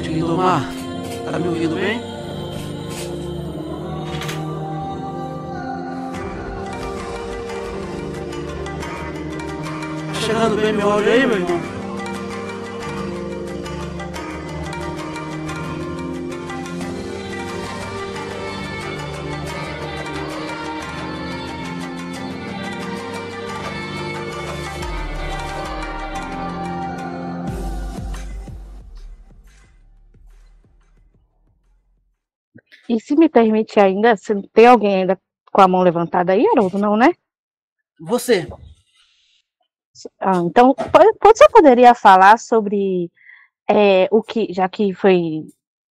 noite, Lindomar. Tá me ouvindo bem? Tá chegando bem meu áudio aí, meu irmão? Me permite ainda, se tem alguém ainda com a mão levantada aí, Haroldo, não, né? Você. Ah, então, você poderia falar sobre é, o que, já que foi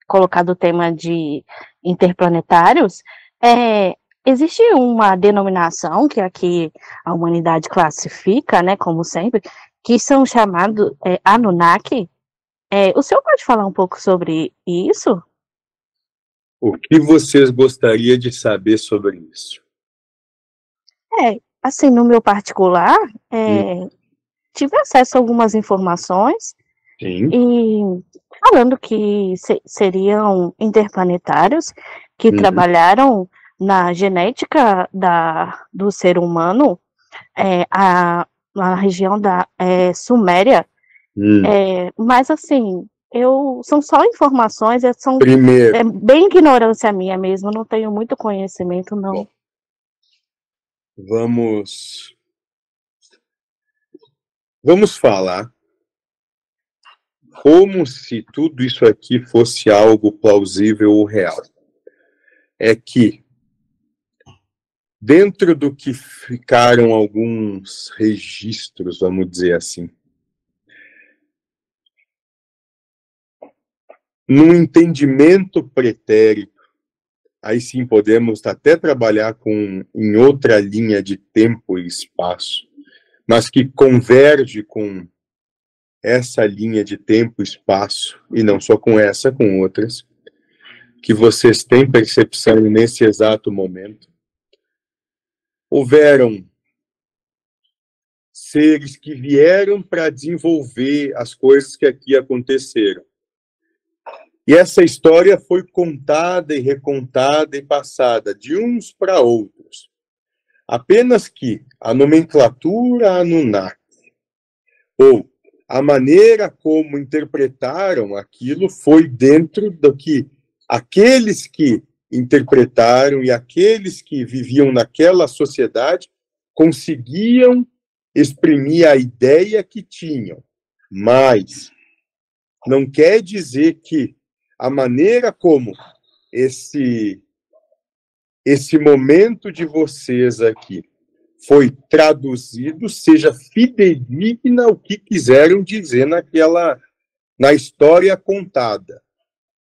colocado o tema de interplanetários, é, existe uma denominação que aqui a humanidade classifica, né, como sempre, que são chamados é, Anunnaki. É, o senhor pode falar um pouco sobre isso? O que vocês gostariam de saber sobre isso? É, assim, no meu particular, é, hum. tive acesso a algumas informações Sim. e falando que se, seriam interplanetários que uhum. trabalharam na genética da, do ser humano é, a, na região da é, Suméria. Hum. É, mas assim, eu são só informações, é, são Primeiro. é bem ignorância minha mesmo, não tenho muito conhecimento não. Bom, vamos vamos falar como se tudo isso aqui fosse algo plausível ou real. É que dentro do que ficaram alguns registros, vamos dizer assim, num entendimento pretérito, aí sim podemos até trabalhar com em outra linha de tempo e espaço, mas que converge com essa linha de tempo e espaço, e não só com essa, com outras, que vocês têm percepção nesse exato momento. Houveram seres que vieram para desenvolver as coisas que aqui aconteceram. E essa história foi contada e recontada e passada de uns para outros. Apenas que a nomenclatura Anunnaki, ou a maneira como interpretaram aquilo, foi dentro do que aqueles que interpretaram e aqueles que viviam naquela sociedade conseguiam exprimir a ideia que tinham. Mas não quer dizer que a maneira como esse esse momento de vocês aqui foi traduzido seja fidedigna ao que quiseram dizer naquela na história contada,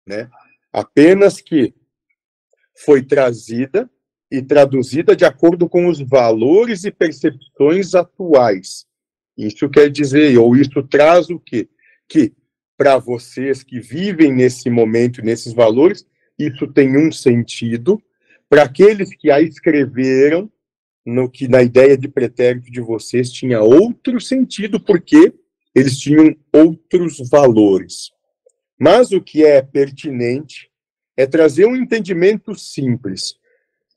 né? Apenas que foi trazida e traduzida de acordo com os valores e percepções atuais. Isso quer dizer, ou isso traz o quê? Que para vocês que vivem nesse momento, nesses valores, isso tem um sentido. Para aqueles que a escreveram, no que na ideia de pretérito de vocês tinha outro sentido, porque eles tinham outros valores. Mas o que é pertinente é trazer um entendimento simples,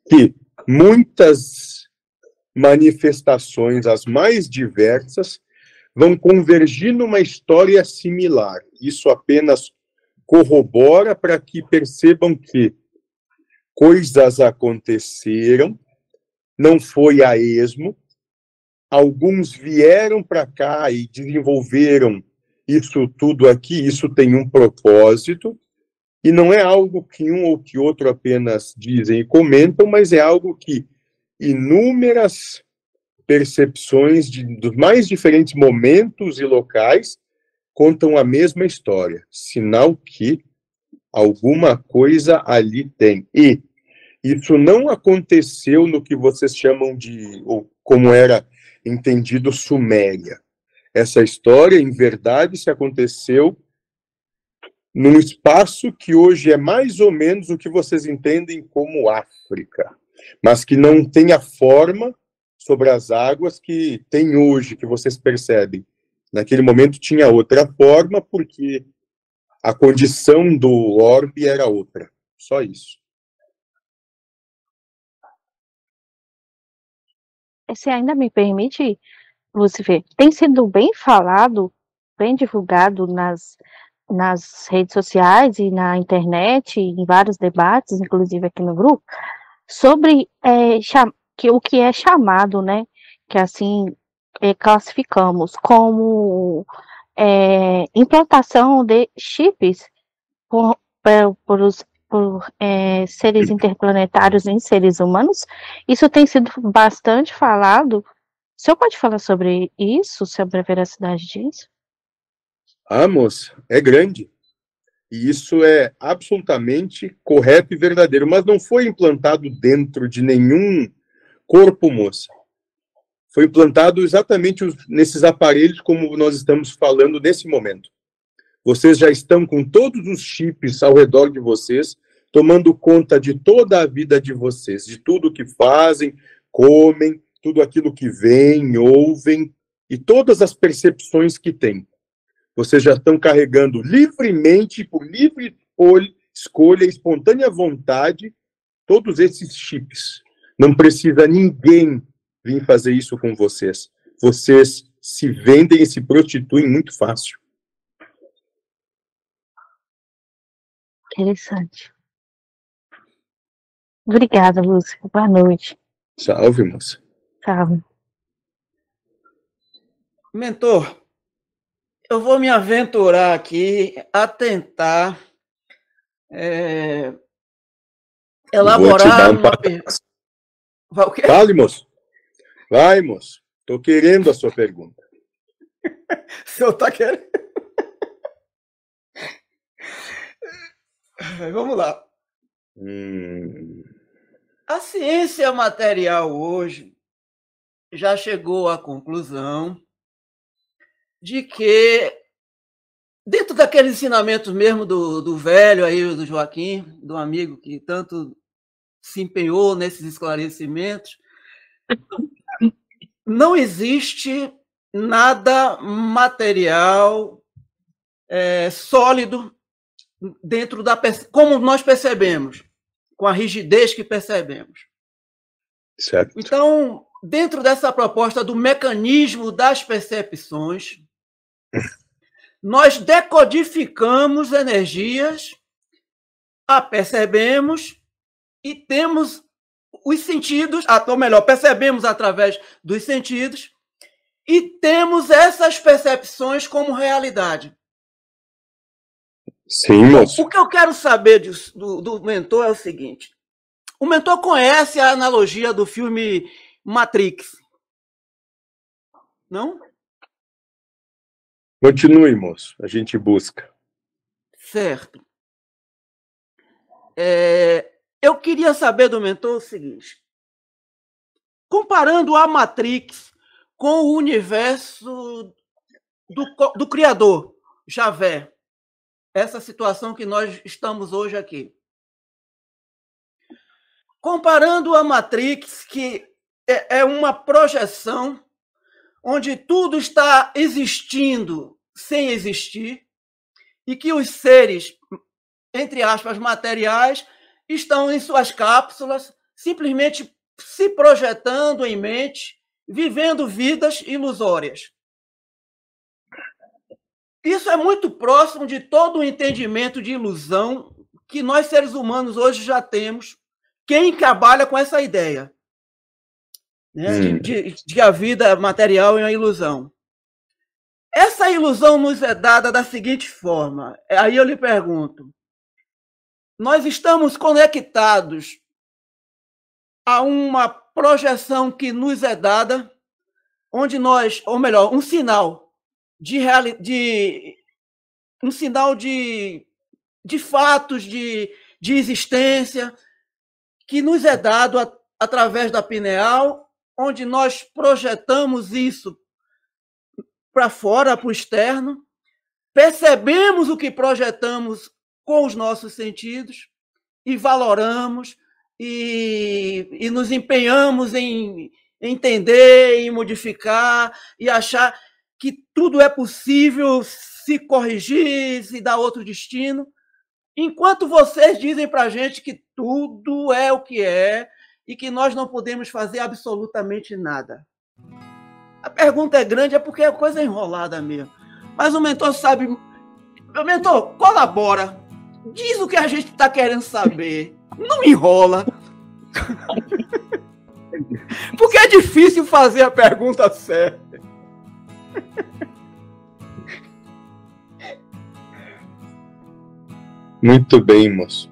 que muitas manifestações, as mais diversas, vão convergir numa história similar. Isso apenas corrobora para que percebam que coisas aconteceram, não foi a esmo, alguns vieram para cá e desenvolveram isso tudo aqui, isso tem um propósito, e não é algo que um ou que outro apenas dizem e comentam, mas é algo que inúmeras percepções de, dos mais diferentes momentos e locais contam a mesma história, sinal que alguma coisa ali tem. E isso não aconteceu no que vocês chamam de, ou como era entendido, Suméria. Essa história, em verdade, se aconteceu num espaço que hoje é mais ou menos o que vocês entendem como África, mas que não tem a forma sobre as águas que tem hoje, que vocês percebem. Naquele momento tinha outra forma, porque A condição do orbe era outra. Só isso. Se ainda me permite, Lucifer, tem sido bem falado, bem divulgado nas, nas redes sociais e na internet, em vários debates, inclusive aqui no grupo, sobre é, que, o que é chamado, né, que assim é, classificamos como é, implantação de chips por, por, os, por é, seres interplanetários em seres humanos. Isso tem sido bastante falado. O senhor pode falar sobre isso, sobre a veracidade disso? Ah, moça, é grande. E isso é absolutamente correto e verdadeiro, mas não foi implantado dentro de nenhum corpo, moça foi implantado exatamente nesses aparelhos como nós estamos falando nesse momento. Vocês já estão com todos os chips ao redor de vocês, tomando conta de toda a vida de vocês, de tudo que fazem, comem, tudo aquilo que veem, ouvem e todas as percepções que têm. Vocês já estão carregando livremente, por livre escolha, espontânea vontade, todos esses chips. Não precisa ninguém vim fazer isso com vocês. Vocês se vendem e se prostituem muito fácil. Interessante. Obrigada, Lúcia. Boa noite. Salve, moça. Salve. Mentor, eu vou me aventurar aqui a tentar é, elaborar uma pergunta. Fale, moço. Vai, moço. Estou querendo a sua pergunta. o senhor está querendo? Vamos lá. Hum. A ciência material hoje já chegou à conclusão de que, dentro daqueles ensinamentos mesmo do, do velho aí, do Joaquim, do amigo que tanto se empenhou nesses esclarecimentos, não existe nada material é, sólido dentro da como nós percebemos, com a rigidez que percebemos. Certo. Então, dentro dessa proposta do mecanismo das percepções, nós decodificamos energias, a percebemos e temos os sentidos, ah, ou melhor, percebemos através dos sentidos e temos essas percepções como realidade. Sim, moço. O que eu quero saber do, do mentor é o seguinte: o mentor conhece a analogia do filme Matrix, não? Continue, moço. A gente busca. Certo. É, eu queria saber do mentor o seguinte: comparando a Matrix com o universo do, do Criador, Javé, essa situação que nós estamos hoje aqui. Comparando a Matrix, que é, é uma projeção onde tudo está existindo sem existir, e que os seres, entre aspas, materiais, estão em suas cápsulas, simplesmente se projetando em mente, vivendo vidas ilusórias. Isso é muito próximo de todo o entendimento de ilusão que nós seres humanos hoje já temos. Quem trabalha com essa ideia né, hum. de, de a vida material é uma ilusão. Essa ilusão nos é dada da seguinte forma. Aí eu lhe pergunto: nós estamos conectados a uma projeção que nos é dada, onde nós, ou melhor, um sinal de, reali de um sinal de, de fatos de, de existência que nos é dado a, através da pineal, onde nós projetamos isso para fora, para o externo, percebemos o que projetamos com os nossos sentidos e valoramos e, e nos empenhamos em entender, em modificar e achar que tudo é possível se corrigir, se dar outro destino, enquanto vocês dizem para a gente que tudo é o que é e que nós não podemos fazer absolutamente nada. A pergunta é grande, é porque é coisa enrolada mesmo. Mas o mentor sabe. Meu mentor, colabora. Diz o que a gente está querendo saber. Não enrola. Porque é difícil fazer a pergunta certa. Muito bem, moço.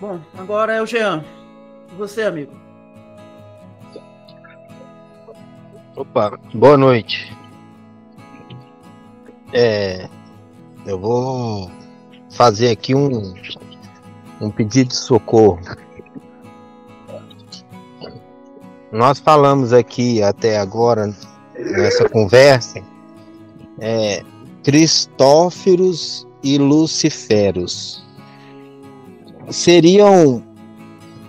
Bom, agora é o Jean. Você, amigo. Opa, boa noite. É, eu vou fazer aqui um, um pedido de socorro. Nós falamos aqui até agora, nessa conversa, é, Cristóferos e Luciferos seriam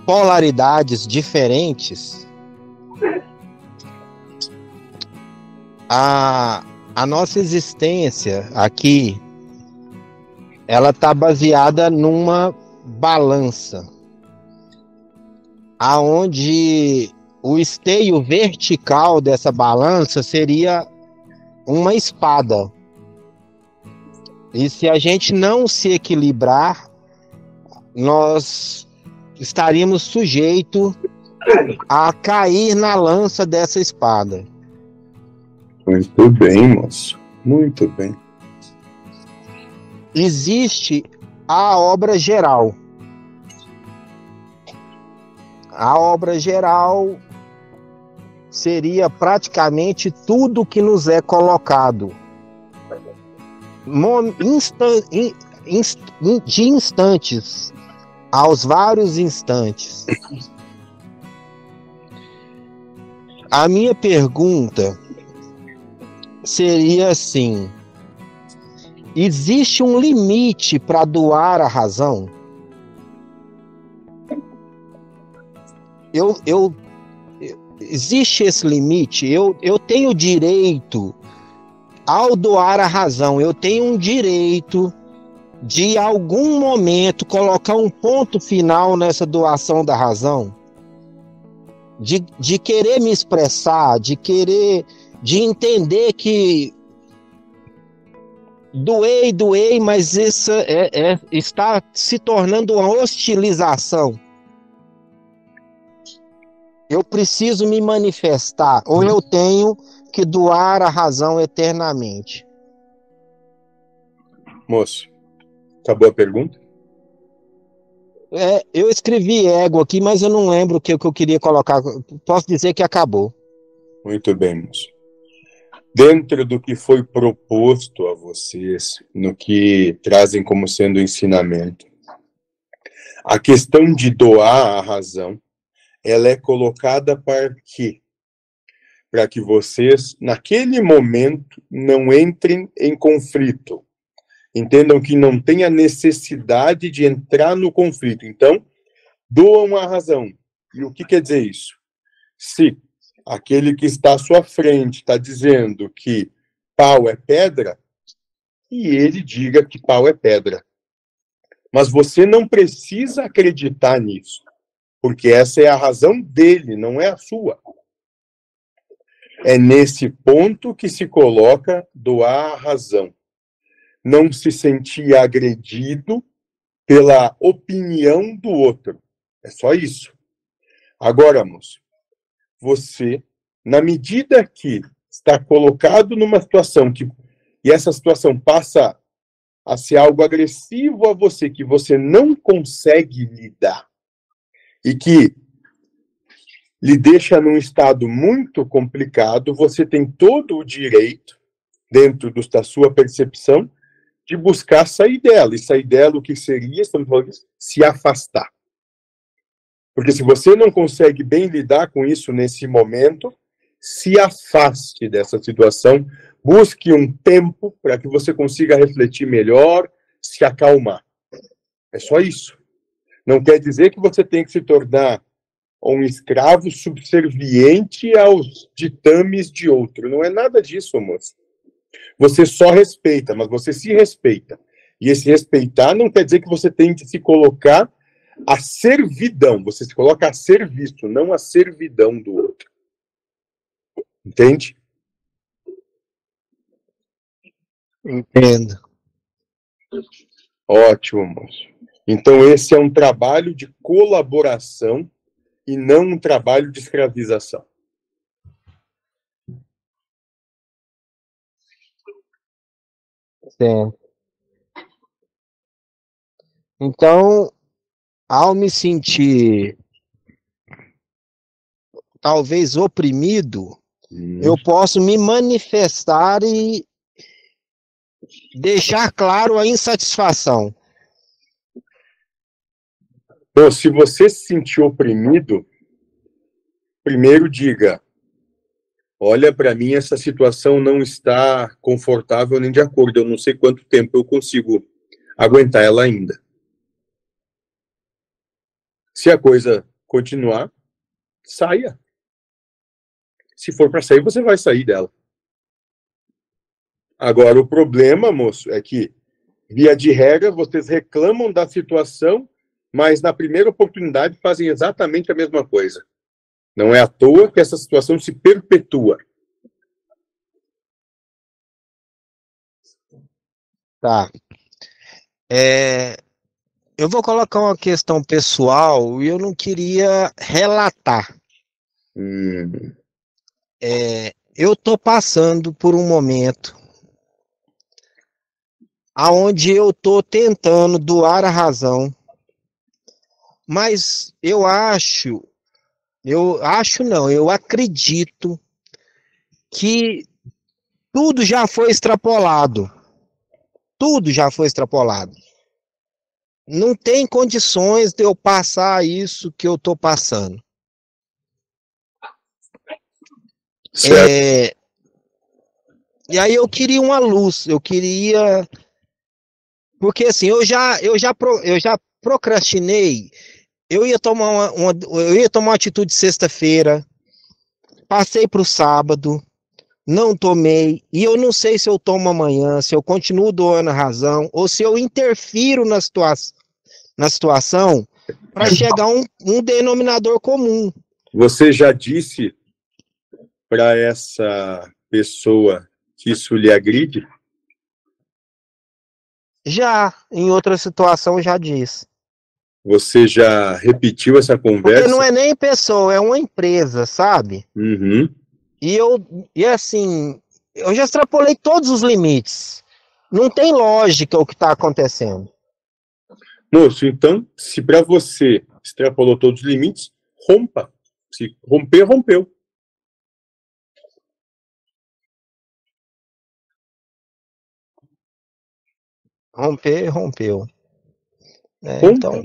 polaridades diferentes. A, a nossa existência aqui, ela está baseada numa balança, aonde o esteio vertical dessa balança seria uma espada. E se a gente não se equilibrar, nós estaríamos sujeitos a cair na lança dessa espada. Muito bem, moço. Muito bem. Existe a obra geral. A obra geral seria praticamente tudo que nos é colocado. de instantes aos vários instantes. A minha pergunta seria assim: existe um limite para doar a razão? Eu, eu, existe esse limite? Eu, eu tenho direito, ao doar a razão, eu tenho um direito de algum momento colocar um ponto final nessa doação da razão, de, de querer me expressar, de querer, de entender que doei, doei, mas isso é, é, está se tornando uma hostilização. Eu preciso me manifestar, ou eu tenho que doar a razão eternamente. Moço, Acabou a pergunta? É, eu escrevi ego aqui, mas eu não lembro o que, que eu queria colocar. Posso dizer que acabou. Muito bem, moço. Dentro do que foi proposto a vocês, no que trazem como sendo ensinamento, a questão de doar a razão, ela é colocada para quê? Para que vocês, naquele momento, não entrem em conflito Entendam que não tem a necessidade de entrar no conflito. Então, doam a razão. E o que quer dizer isso? Se aquele que está à sua frente está dizendo que pau é pedra, e ele diga que pau é pedra. Mas você não precisa acreditar nisso, porque essa é a razão dele, não é a sua. É nesse ponto que se coloca doar a razão não se sentir agredido pela opinião do outro. É só isso. Agora, moço, você, na medida que está colocado numa situação que e essa situação passa a ser algo agressivo a você que você não consegue lidar e que lhe deixa num estado muito complicado, você tem todo o direito, dentro da sua percepção, de buscar sair dela. E sair dela, o que seria, estamos falando, se afastar. Porque se você não consegue bem lidar com isso nesse momento, se afaste dessa situação, busque um tempo para que você consiga refletir melhor, se acalmar. É só isso. Não quer dizer que você tem que se tornar um escravo subserviente aos ditames de outro. Não é nada disso, moço. Você só respeita, mas você se respeita. E esse respeitar não quer dizer que você tem que se colocar a servidão. Você se coloca a serviço, não a servidão do outro. Entende? Entendo. Ótimo, moço. Então, esse é um trabalho de colaboração e não um trabalho de escravização. Certo. Então, ao me sentir talvez oprimido, hum. eu posso me manifestar e deixar claro a insatisfação. Então, se você se sentir oprimido, primeiro diga: olha, para mim essa situação não está confortável nem de acordo. Eu não sei quanto tempo eu consigo aguentar ela ainda. Se a coisa continuar, saia. Se for para sair, você vai sair dela. Agora, o problema, moço, é que, via de regra, vocês reclamam da situação, mas na primeira oportunidade fazem exatamente a mesma coisa. Não é à toa que essa situação se perpetua. Tá. É, eu vou colocar uma questão pessoal e eu não queria relatar. Hum. É, eu estou passando por um momento aonde eu estou tentando doar a razão, mas eu acho, eu acho não, eu acredito que tudo já foi extrapolado. Tudo já foi extrapolado. Não tem condições de eu passar isso que eu estou passando. É, e aí eu queria uma luz, eu queria porque assim, eu já, eu já, eu já procrastinei. Eu ia tomar uma, uma eu ia tomar uma atitude sexta-feira. Passei para o sábado, não tomei, e eu não sei se eu tomo amanhã, se eu continuo doando a razão, ou se eu interfiro na, situa na situação para chegar a um, um denominador comum. Você já disse para essa pessoa que isso lhe agride? Já, em outra situação, já disse. Você já repetiu essa conversa? Porque não é nem pessoa, é uma empresa, sabe? Uhum. E eu, e assim, eu já extrapolei todos os limites. Não tem lógica o que está acontecendo. Moço, então, se para você extrapolou todos os limites, rompa. Se romper, rompeu. Romper, rompeu. É, então,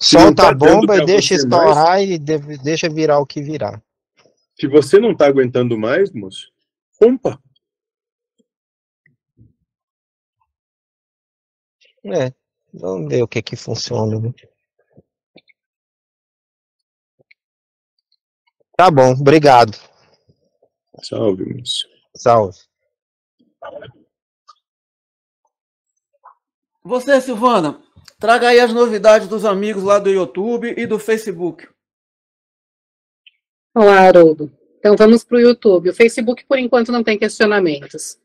solta tá a bomba e deixa estourar mais, e deve, deixa virar o que virar. Se você não tá aguentando mais, moço, rompa. É, vamos ver o que que funciona. Né? Tá bom, obrigado. Salve, moço. Salve. Você, Silvana, traga aí as novidades dos amigos lá do YouTube e do Facebook. Olá, Haroldo. Então vamos para o YouTube. O Facebook, por enquanto, não tem questionamentos.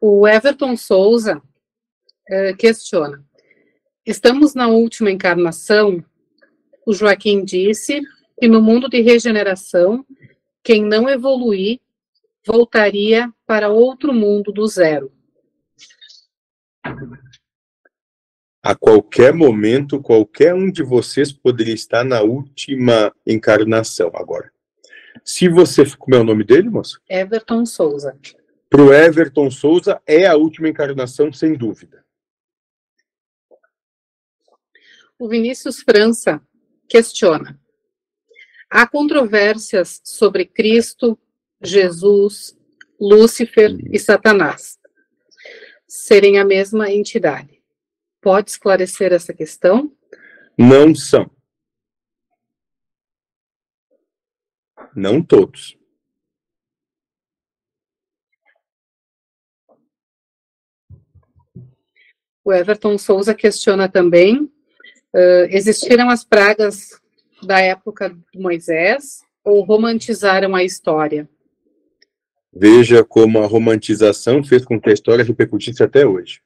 O Everton Souza uh, questiona: Estamos na última encarnação? O Joaquim disse que no mundo de regeneração, quem não evoluir voltaria para outro mundo do zero? A qualquer momento, qualquer um de vocês poderia estar na última encarnação agora. Se você. Como é o nome dele, moça? Everton Souza. Para o Everton Souza, é a última encarnação, sem dúvida. O Vinícius França questiona: há controvérsias sobre Cristo, Jesus, Lúcifer e Satanás serem a mesma entidade. Pode esclarecer essa questão? Não são. Não todos. O Everton Souza questiona também: uh, existiram as pragas da época de Moisés ou romantizaram a história? Veja como a romantização fez com que a história repercutisse até hoje.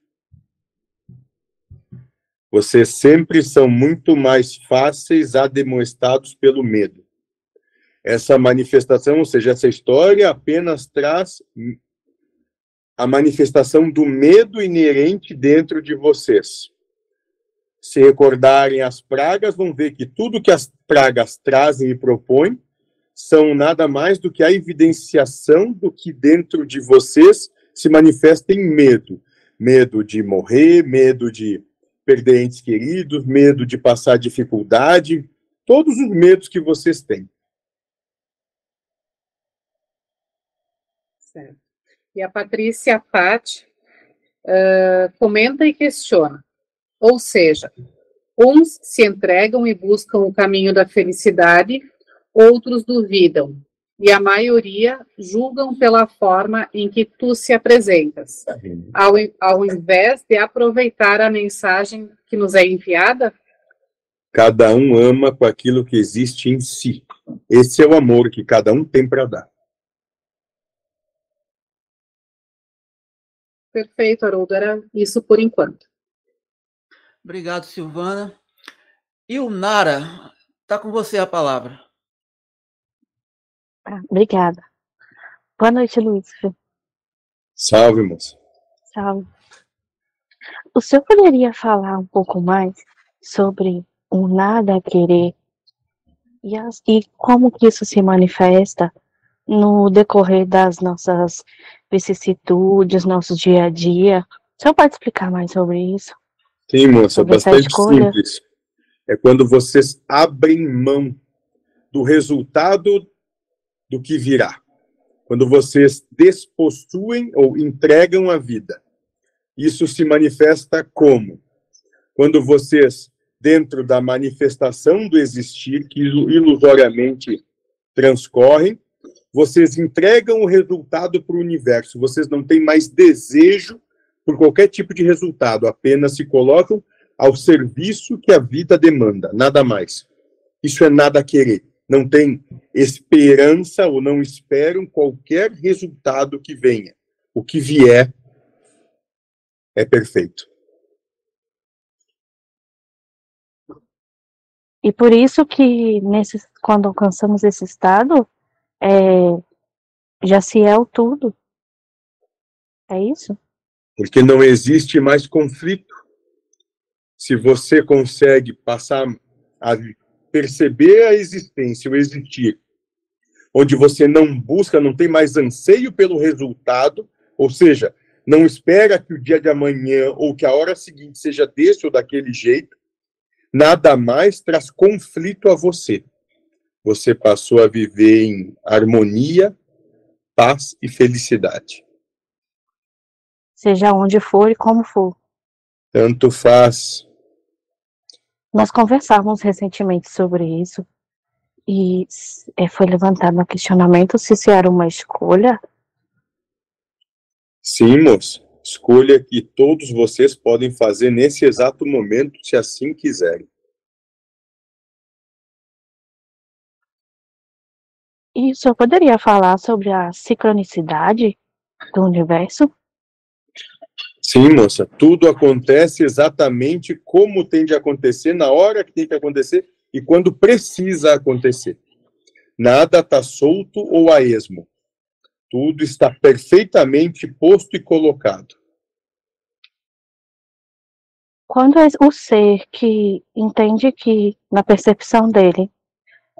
Vocês sempre são muito mais fáceis ademoestados pelo medo. Essa manifestação, ou seja, essa história apenas traz a manifestação do medo inerente dentro de vocês. Se recordarem as pragas, vão ver que tudo que as pragas trazem e propõem são nada mais do que a evidenciação do que dentro de vocês se manifesta em medo. Medo de morrer, medo de perder entes queridos, medo de passar dificuldade, todos os medos que vocês têm. Certo. E a Patrícia Patti uh, comenta e questiona. Ou seja, uns se entregam e buscam o caminho da felicidade, outros duvidam, e a maioria julgam pela forma em que tu se apresentas, ao, ao invés de aproveitar a mensagem que nos é enviada? Cada um ama com aquilo que existe em si. Esse é o amor que cada um tem para dar. Perfeito, Haroldo. Era isso por enquanto. Obrigado, Silvana. E o Nara, está com você a palavra. Ah, obrigada. Boa noite, Lúcifer. Salve, moça. Salve. O senhor poderia falar um pouco mais sobre o nada a querer e, as, e como que isso se manifesta no decorrer das nossas vicissitudes, nosso dia a dia? O senhor pode explicar mais sobre isso? Sim, moça, sobre bastante simples. É quando vocês abrem mão do resultado do que virá. Quando vocês despossuem ou entregam a vida. Isso se manifesta como? Quando vocês, dentro da manifestação do existir, que ilusoriamente transcorrem, vocês entregam o resultado para o universo. Vocês não têm mais desejo por qualquer tipo de resultado, apenas se colocam ao serviço que a vida demanda, nada mais. Isso é nada a querer não tem esperança ou não esperam qualquer resultado que venha. O que vier é perfeito. E por isso que nesse, quando alcançamos esse estado, é, já se é o tudo. É isso? Porque não existe mais conflito. Se você consegue passar a perceber a existência, o existir, onde você não busca, não tem mais anseio pelo resultado, ou seja, não espera que o dia de amanhã ou que a hora seguinte seja desse ou daquele jeito, nada mais traz conflito a você. Você passou a viver em harmonia, paz e felicidade. Seja onde for e como for. Tanto faz nós conversávamos recentemente sobre isso e é, foi levantado um questionamento se isso era uma escolha. Sim, moço. Escolha que todos vocês podem fazer nesse exato momento, se assim quiserem. E o senhor poderia falar sobre a sincronicidade do universo? Sim, moça, tudo acontece exatamente como tem de acontecer, na hora que tem que acontecer e quando precisa acontecer. Nada está solto ou a esmo. Tudo está perfeitamente posto e colocado. Quando é o ser que entende que, na percepção dele,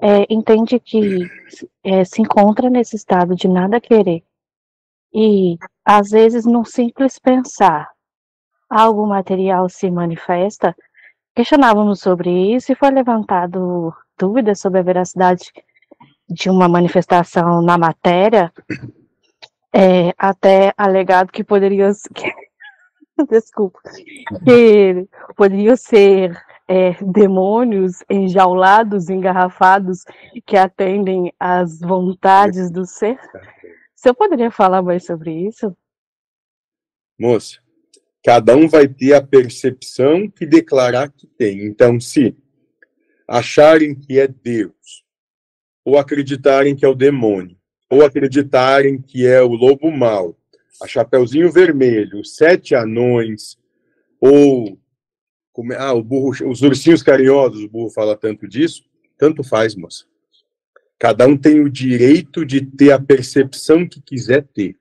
é, entende que é, se encontra nesse estado de nada querer, e às vezes num simples pensar, algo material se manifesta, questionávamos sobre isso e foi levantado dúvidas sobre a veracidade de uma manifestação na matéria, é, até alegado que poderia, que, desculpa, que poderiam ser é, demônios enjaulados, engarrafados, que atendem às vontades do ser. Você poderia falar mais sobre isso? Moça, cada um vai ter a percepção que declarar que tem. Então, se acharem que é Deus, ou acreditarem que é o demônio, ou acreditarem que é o lobo mau, a Chapeuzinho Vermelho, os Sete Anões, ou é, ah, burro, os ursinhos carinhosos, o burro fala tanto disso, tanto faz, moça. Cada um tem o direito de ter a percepção que quiser ter.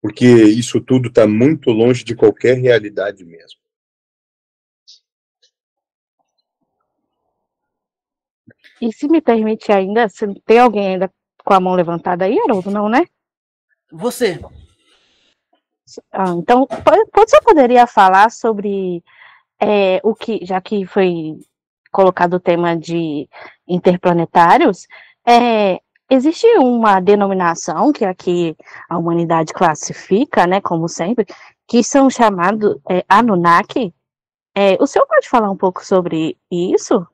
Porque isso tudo está muito longe de qualquer realidade mesmo. E se me permite ainda, se tem alguém ainda com a mão levantada aí, Haroldo? Não, né? Você. Ah, então, você poderia falar sobre é, o que, já que foi colocado o tema de interplanetários, é, existe uma denominação que aqui a humanidade classifica, né, como sempre, que são chamados é, Anunnaki. É, o senhor pode falar um pouco sobre isso?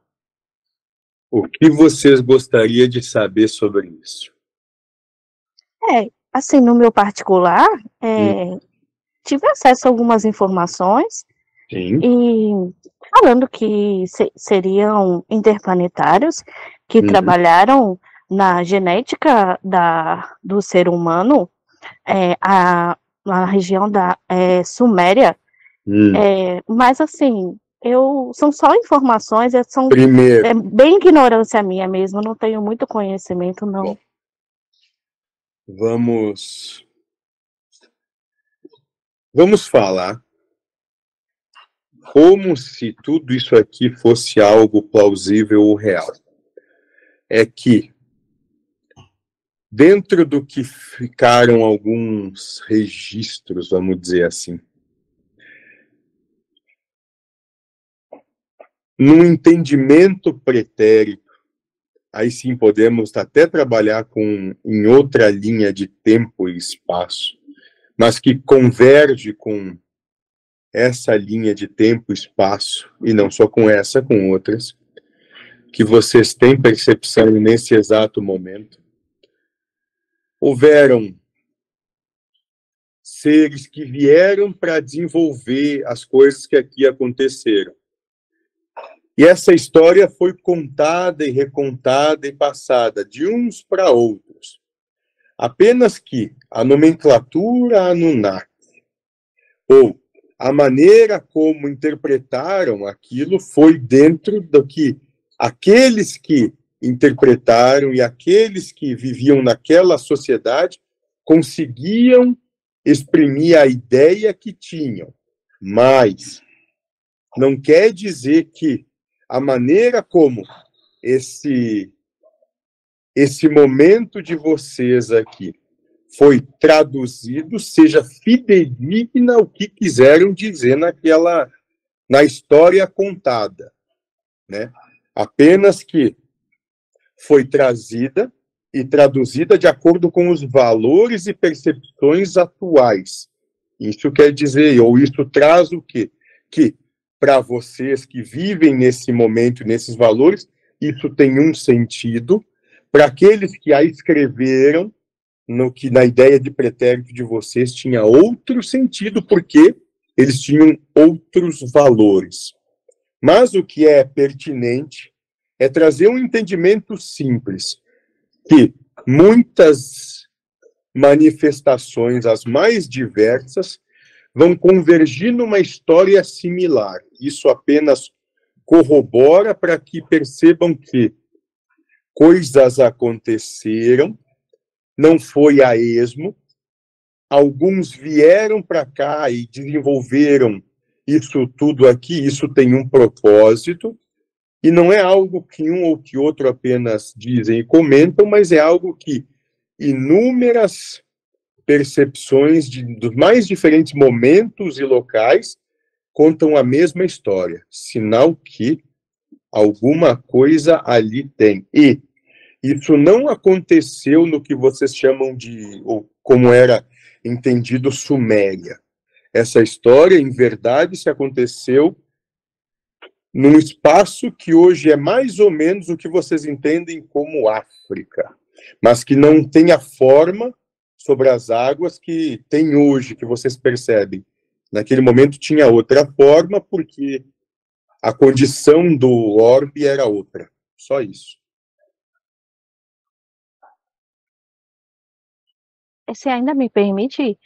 O que vocês gostariam de saber sobre isso? É, assim, no meu particular, é, tive acesso a algumas informações Sim. e falando que se, seriam interplanetários que hum. trabalharam na genética da, do ser humano, é, a, na região da é, Suméria, hum. é, mas assim, eu são só informações, é, são Primeiro. é bem ignorância minha mesmo, não tenho muito conhecimento não. Bom, vamos vamos falar como se tudo isso aqui fosse algo plausível ou real. É que dentro do que ficaram alguns registros, vamos dizer assim, num entendimento pretérito, aí sim podemos até trabalhar com em outra linha de tempo e espaço, mas que converge com essa linha de tempo e espaço, e não só com essa, com outras, que vocês têm percepção nesse exato momento. Houveram seres que vieram para desenvolver as coisas que aqui aconteceram. E essa história foi contada e recontada e passada de uns para outros. Apenas que a nomenclatura Anunnaki, ou a maneira como interpretaram aquilo, foi dentro do que aqueles que interpretaram e aqueles que viviam naquela sociedade conseguiam exprimir a ideia que tinham. Mas não quer dizer que a maneira como esse esse momento de vocês aqui foi traduzido seja fidedigna ao que quiseram dizer naquela na história contada, né? Apenas que foi trazida e traduzida de acordo com os valores e percepções atuais. Isso quer dizer, ou isso traz o quê? Que para vocês que vivem nesse momento, nesses valores, isso tem um sentido. Para aqueles que a escreveram, no que na ideia de pretérito de vocês tinha outro sentido, porque eles tinham outros valores. Mas o que é pertinente é trazer um entendimento simples, que muitas manifestações, as mais diversas, vão convergir numa história similar. Isso apenas corrobora para que percebam que coisas aconteceram não foi a esmo. Alguns vieram para cá e desenvolveram isso tudo aqui, isso tem um propósito, e não é algo que um ou que outro apenas dizem e comentam, mas é algo que inúmeras percepções de, dos mais diferentes momentos e locais contam a mesma história, sinal que alguma coisa ali tem. E isso não aconteceu no que vocês chamam de, ou como era entendido, Suméria. Essa história, em verdade, se aconteceu num espaço que hoje é mais ou menos o que vocês entendem como África, mas que não tem a forma sobre as águas que tem hoje, que vocês percebem. Naquele momento tinha outra forma, porque a condição do orbe era outra. Só isso. Se ainda me permite,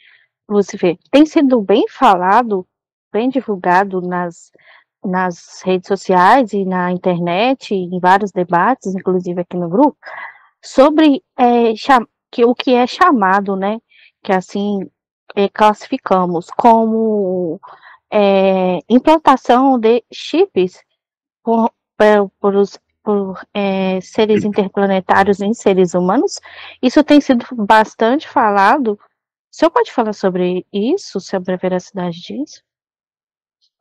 Lucifer, tem sido bem falado, bem divulgado nas, nas redes sociais e na internet, em vários debates, inclusive aqui no grupo, sobre é, que, o que é chamado, né, que assim é, classificamos como é, implantação de chips por, por, por, os, por é, seres interplanetários em seres humanos. Isso tem sido bastante falado o senhor pode falar sobre isso, sobre a veracidade disso?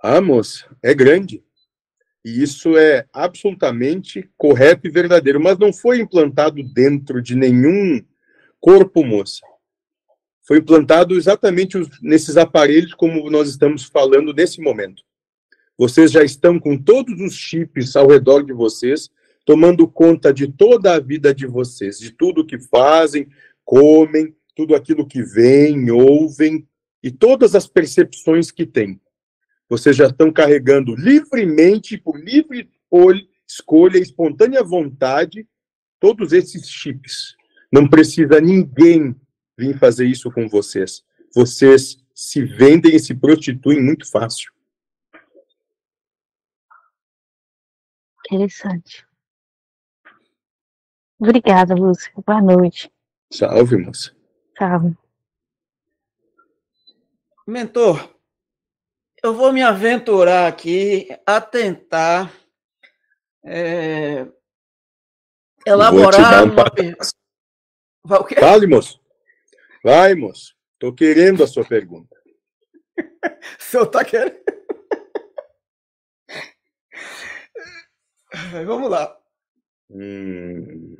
Ah, moça, é grande. E isso é absolutamente correto e verdadeiro, mas não foi implantado dentro de nenhum corpo, moça. Foi implantado exatamente nesses aparelhos como nós estamos falando nesse momento. Vocês já estão com todos os chips ao redor de vocês, tomando conta de toda a vida de vocês, de tudo que fazem, comem, tudo aquilo que vem, ouvem e todas as percepções que têm. Vocês já estão carregando livremente, por livre escolha, espontânea vontade, todos esses chips. Não precisa ninguém vir fazer isso com vocês. Vocês se vendem e se prostituem muito fácil. Interessante. Obrigada, Lúcia. Boa noite. Salve, moça. Mentor, eu vou me aventurar aqui a tentar é, elaborar um uma pergunta. Fale, moço. Vai, moço. Estou querendo a sua pergunta. o senhor está querendo? Vamos lá. Hum.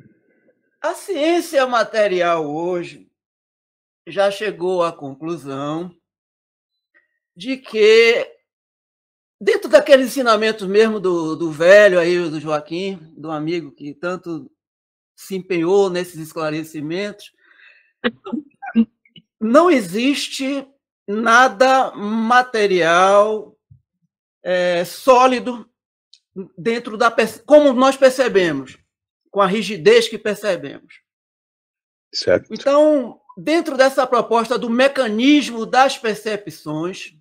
A ciência material hoje já chegou à conclusão de que, dentro daqueles ensinamentos mesmo do, do velho aí, do Joaquim, do amigo que tanto se empenhou nesses esclarecimentos, não existe nada material é, sólido dentro da como nós percebemos, com a rigidez que percebemos. Certo. Então, dentro dessa proposta do mecanismo das percepções,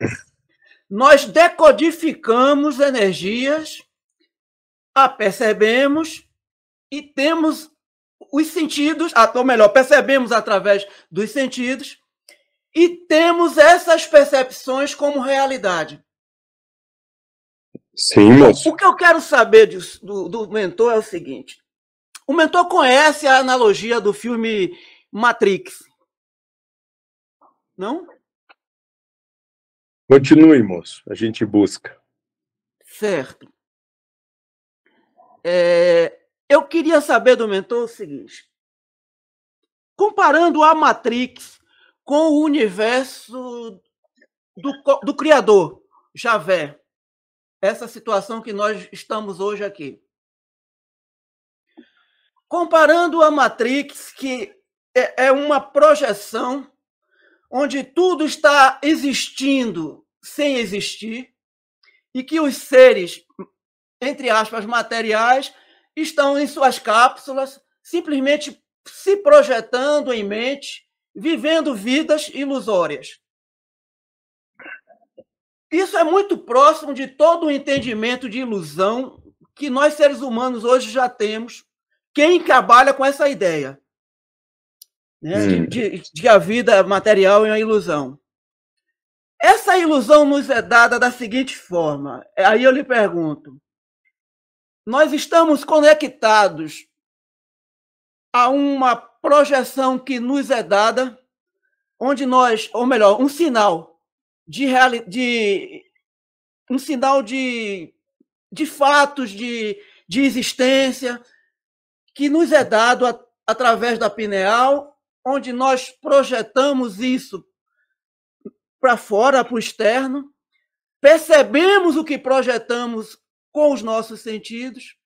nós decodificamos energias, a percebemos e temos os sentidos, ou melhor, percebemos através dos sentidos e temos essas percepções como realidade. Sim, moço. O que eu quero saber do, do mentor é o seguinte: o mentor conhece a analogia do filme Matrix. Não? Continue, moço. A gente busca. Certo. É, eu queria saber do mentor o seguinte: comparando a Matrix com o universo do, do Criador, Javé, essa situação que nós estamos hoje aqui. Comparando a Matrix, que é, é uma projeção onde tudo está existindo sem existir e que os seres, entre aspas, materiais, estão em suas cápsulas, simplesmente se projetando em mente, vivendo vidas ilusórias. Isso é muito próximo de todo o entendimento de ilusão que nós seres humanos hoje já temos, quem trabalha com essa ideia. né? Hum. De, de, de a vida material é uma ilusão. Essa ilusão nos é dada da seguinte forma. Aí eu lhe pergunto: nós estamos conectados a uma projeção que nos é dada, onde nós, ou melhor, um sinal de, reali de um sinal de, de fatos de, de existência que nos é dado a, através da pineal, onde nós projetamos isso para fora, para o externo, percebemos o que projetamos com os nossos sentidos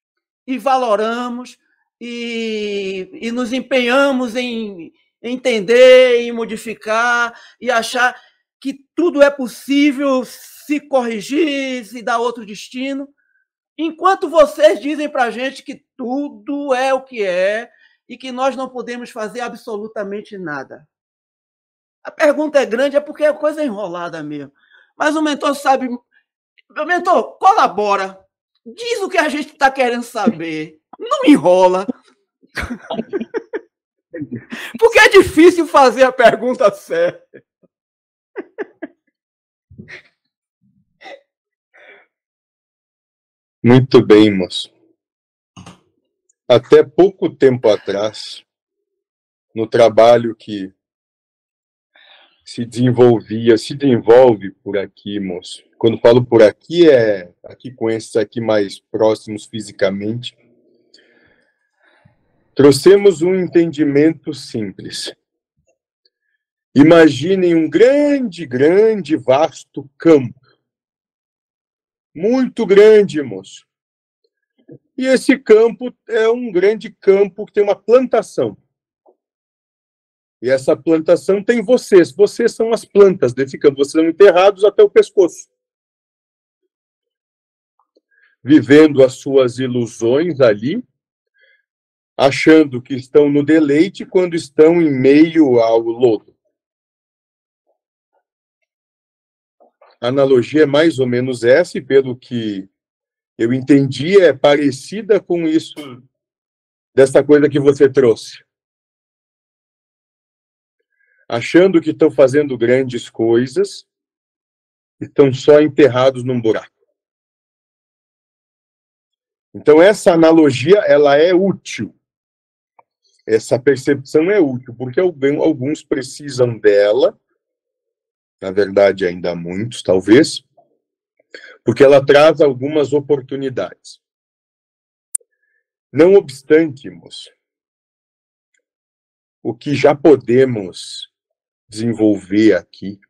e valoramos e, e nos empenhamos em entender, em modificar e achar que tudo é possível se corrigir, se dar outro destino, enquanto vocês dizem para a gente que tudo é o que é e que nós não podemos fazer absolutamente nada. A pergunta é grande, é porque é coisa enrolada mesmo. Mas o mentor sabe. Meu mentor, colabora. Diz o que a gente está querendo saber. Não enrola. Porque é difícil fazer a pergunta certa. Muito bem, moço. Até pouco tempo atrás, no trabalho que se desenvolvia, se desenvolve por aqui, moço. Quando falo por aqui, é aqui com esses aqui mais próximos fisicamente. Trouxemos um entendimento simples. Imaginem um grande, grande, vasto campo. Muito grande, moço. E esse campo é um grande campo que tem uma plantação. E essa plantação tem vocês. Vocês são as plantas desse campo. Vocês são enterrados até o pescoço. Vivendo as suas ilusões ali, achando que estão no deleite quando estão em meio ao lodo. A analogia é mais ou menos essa, e pelo que eu entendi, é parecida com isso, dessa coisa que você trouxe achando que estão fazendo grandes coisas, estão só enterrados num buraco. Então essa analogia ela é útil. Essa percepção é útil porque alguns precisam dela. Na verdade, ainda muitos, talvez, porque ela traz algumas oportunidades. Não obstante, moço, o que já podemos desenvolver aqui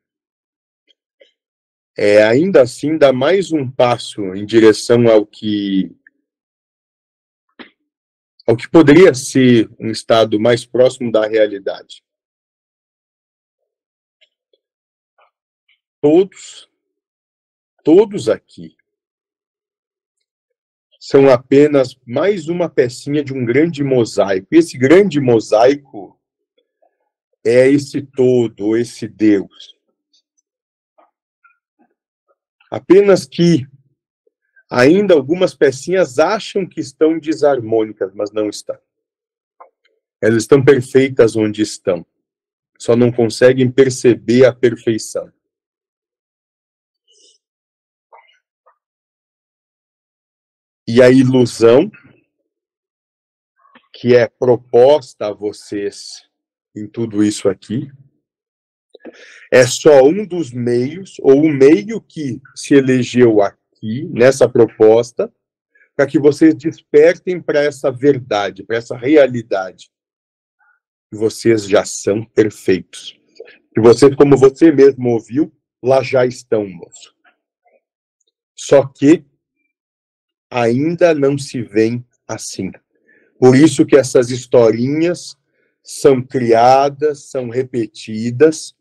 é ainda assim dar mais um passo em direção ao que ao que poderia ser um estado mais próximo da realidade. Todos, todos aqui são apenas mais uma pecinha de um grande mosaico. Esse grande mosaico é esse todo, esse Deus. Apenas que ainda algumas pecinhas acham que estão desarmônicas, mas não estão. Elas estão perfeitas onde estão. Só não conseguem perceber a perfeição. E a ilusão que é proposta a vocês em tudo isso aqui. É só um dos meios, ou o meio que se elegeu aqui, nessa proposta, para que vocês despertem para essa verdade, para essa realidade. Que vocês já são perfeitos. Que vocês, como você mesmo ouviu, lá já estão, moço. Só que ainda não se vêem assim. Por isso que essas historinhas são criadas, são repetidas,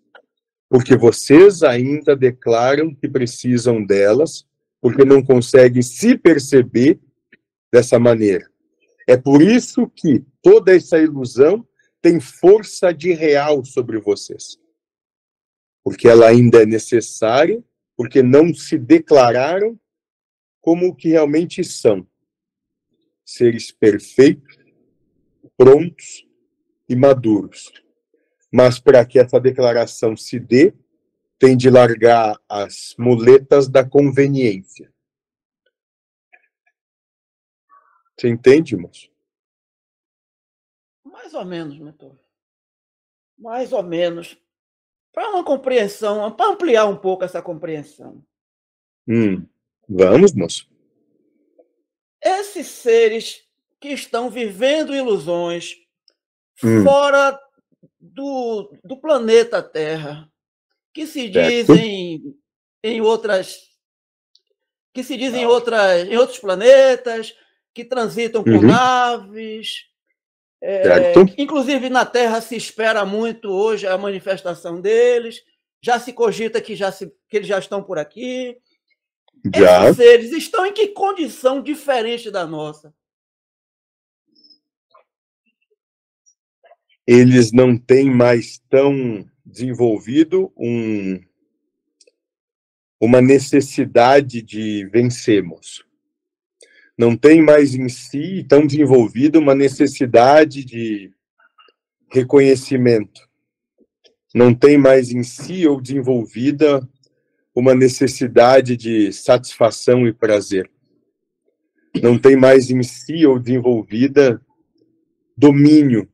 porque vocês ainda declaram que precisam delas, porque não conseguem se perceber dessa maneira. É por isso que toda essa ilusão tem força de real sobre vocês. Porque ela ainda é necessária, porque não se declararam como o que realmente são. Seres perfeitos, prontos e maduros. Mas para que essa declaração se dê, tem de largar as muletas da conveniência. Você entende, moço? Mais ou menos, mentor. Mais ou menos. Para uma compreensão, para ampliar um pouco essa compreensão. Hum, vamos, moço. Esses seres que estão vivendo ilusões hum. fora do, do planeta Terra, que se dizem em outras que se dizem em, outras, em outros planetas, que transitam com uhum. naves. É, inclusive na Terra se espera muito hoje a manifestação deles. Já se cogita que, já se, que eles já estão por aqui. Já. Esses seres estão em que condição diferente da nossa? Eles não têm mais tão desenvolvido um, uma necessidade de vencermos. Não tem mais em si tão desenvolvido uma necessidade de reconhecimento. Não tem mais em si ou desenvolvida uma necessidade de satisfação e prazer. Não tem mais em si ou desenvolvida domínio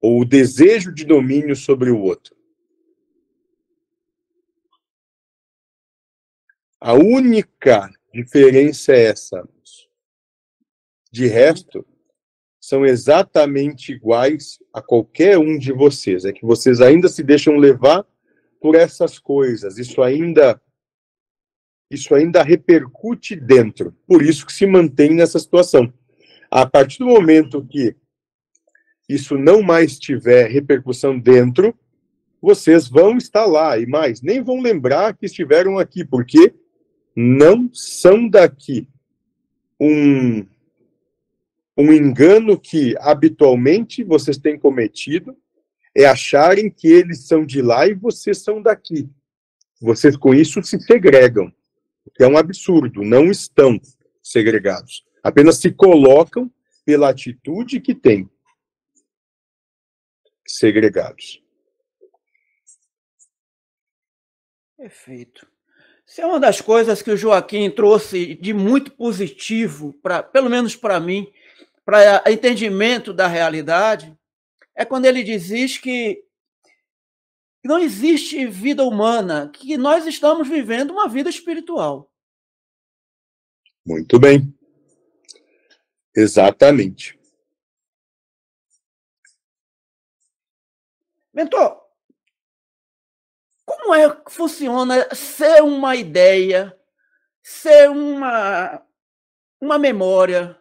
ou o desejo de domínio sobre o outro. A única diferença é essa. De resto, são exatamente iguais a qualquer um de vocês. É que vocês ainda se deixam levar por essas coisas. Isso ainda isso ainda repercute dentro. Por isso que se mantém nessa situação. A partir do momento que isso não mais tiver repercussão dentro, vocês vão estar lá e mais, nem vão lembrar que estiveram aqui, porque não são daqui. Um, um engano que habitualmente vocês têm cometido é acharem que eles são de lá e vocês são daqui. Vocês com isso se segregam que é um absurdo, não estão segregados. Apenas se colocam pela atitude que têm segregados. Perfeito. Isso é uma das coisas que o Joaquim trouxe de muito positivo, para, pelo menos para mim, para entendimento da realidade, é quando ele diz que não existe vida humana, que nós estamos vivendo uma vida espiritual. Muito bem. Exatamente. Mentor, como é que funciona ser uma ideia, ser uma, uma memória,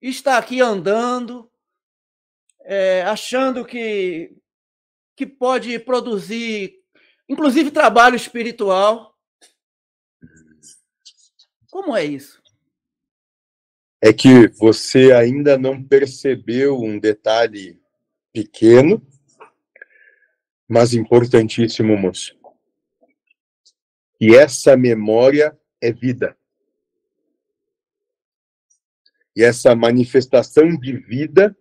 estar aqui andando, é, achando que que pode produzir, inclusive, trabalho espiritual. Como é isso? É que você ainda não percebeu um detalhe pequeno, mas importantíssimo, moço. E essa memória é vida. E essa manifestação de vida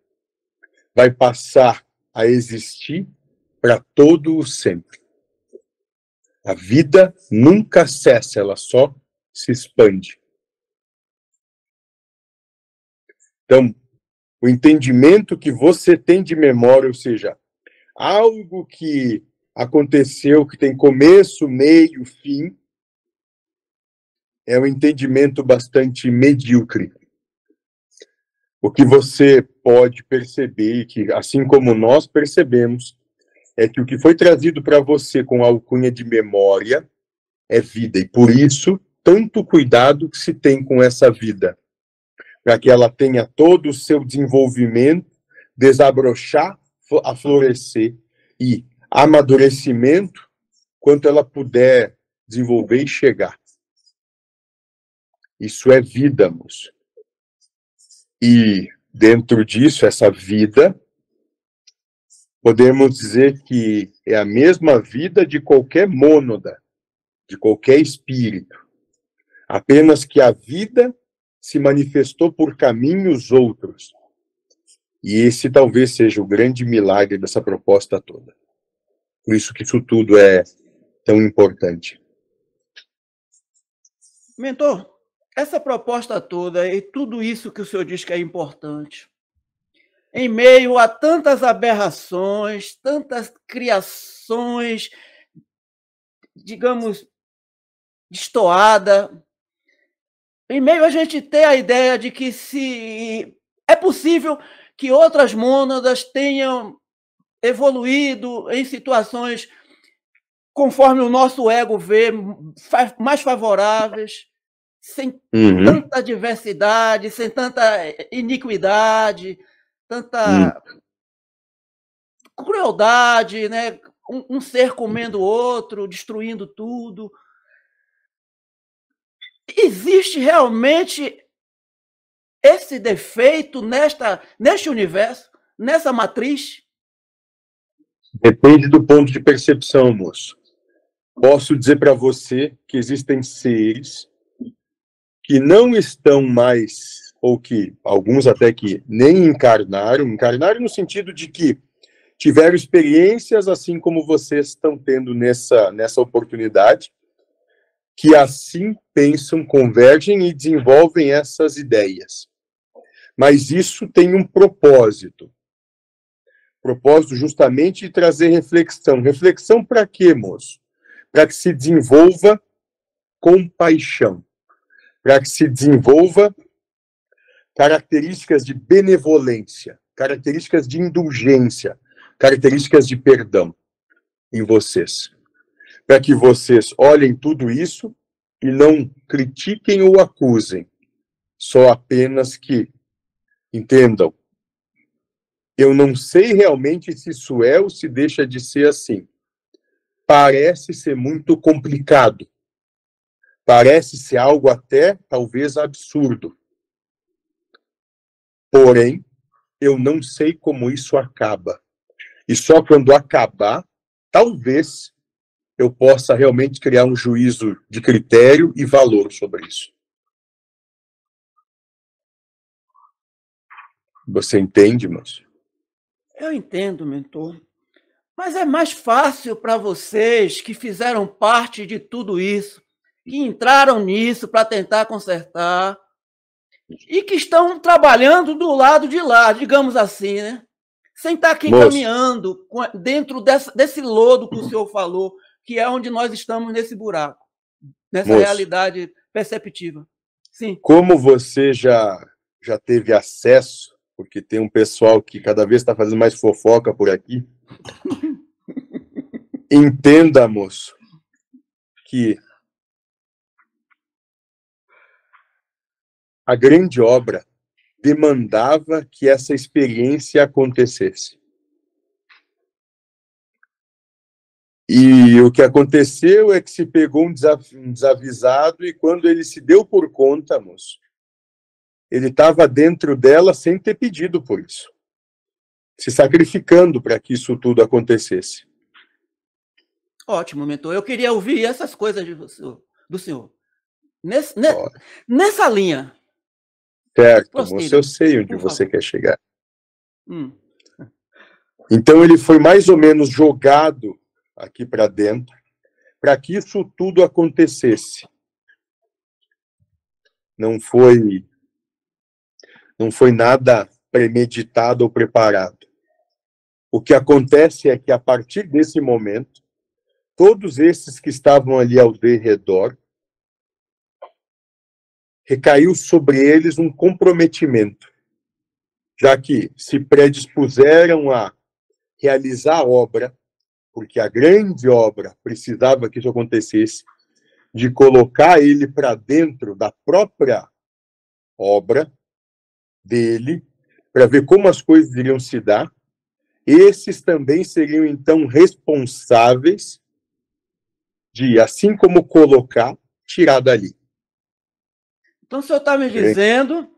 vai passar a existir para todo o sempre. A vida nunca cessa, ela só se expande. Então, o entendimento que você tem de memória, ou seja, algo que aconteceu, que tem começo, meio, fim, é um entendimento bastante medíocre. O que você pode perceber, que assim como nós percebemos, é que o que foi trazido para você com a alcunha de memória é vida, e por isso, tanto cuidado que se tem com essa vida, para que ela tenha todo o seu desenvolvimento, desabrochar, a florescer e amadurecimento, quanto ela puder desenvolver e chegar. Isso é vida, moço. E dentro disso, essa vida podemos dizer que é a mesma vida de qualquer mônada, de qualquer espírito. Apenas que a vida se manifestou por caminhos outros. E esse talvez seja o grande milagre dessa proposta toda. Por isso que isso tudo é tão importante. Mentor, essa proposta toda e tudo isso que o senhor diz que é importante, em meio a tantas aberrações, tantas criações, digamos, destoada, em meio a gente ter a ideia de que se é possível que outras mônadas tenham evoluído em situações conforme o nosso ego vê, mais favoráveis, sem uhum. tanta diversidade, sem tanta iniquidade, tanta uhum. crueldade, né? Um, um, ser comendo o outro, destruindo tudo. Existe realmente esse defeito nesta, neste universo, nessa matriz? Depende do ponto de percepção, moço. Posso dizer para você que existem seres que não estão mais, ou que alguns até que nem encarnaram, encarnaram no sentido de que tiveram experiências assim como vocês estão tendo nessa, nessa oportunidade, que assim pensam, convergem e desenvolvem essas ideias. Mas isso tem um propósito. Propósito justamente de trazer reflexão. Reflexão para quê, moço? Para que se desenvolva compaixão para que se desenvolva características de benevolência, características de indulgência, características de perdão em vocês. Para que vocês olhem tudo isso e não critiquem ou acusem, só apenas que entendam. Eu não sei realmente se isso é ou se deixa de ser assim. Parece ser muito complicado Parece ser algo até talvez absurdo. Porém, eu não sei como isso acaba. E só quando acabar, talvez eu possa realmente criar um juízo de critério e valor sobre isso. Você entende, moço? Eu entendo, mentor. Mas é mais fácil para vocês que fizeram parte de tudo isso que entraram nisso para tentar consertar e que estão trabalhando do lado de lá, digamos assim, né? Sem estar tá aqui Moço. caminhando dentro dessa, desse lodo que o senhor falou, que é onde nós estamos nesse buraco, nessa Moço. realidade perceptiva. Sim. Como você já, já teve acesso, porque tem um pessoal que cada vez está fazendo mais fofoca por aqui, entenda, moço, que a grande obra demandava que essa experiência acontecesse. E o que aconteceu é que se pegou um desavisado e quando ele se deu por conta, moço, ele estava dentro dela sem ter pedido por isso, se sacrificando para que isso tudo acontecesse. Ótimo, mentor. Eu queria ouvir essas coisas de você, do senhor. Nesse, nessa linha, Certo, moço, eu sei onde você quer chegar. Hum. Então ele foi mais ou menos jogado aqui para dentro para que isso tudo acontecesse. Não foi não foi nada premeditado ou preparado. O que acontece é que a partir desse momento, todos esses que estavam ali ao redor recaiu sobre eles um comprometimento, já que se predispuseram a realizar a obra, porque a grande obra precisava que isso acontecesse, de colocar ele para dentro da própria obra dele, para ver como as coisas iriam se dar. Esses também seriam então responsáveis de, assim como colocar, tirar dali. Então o senhor está me dizendo,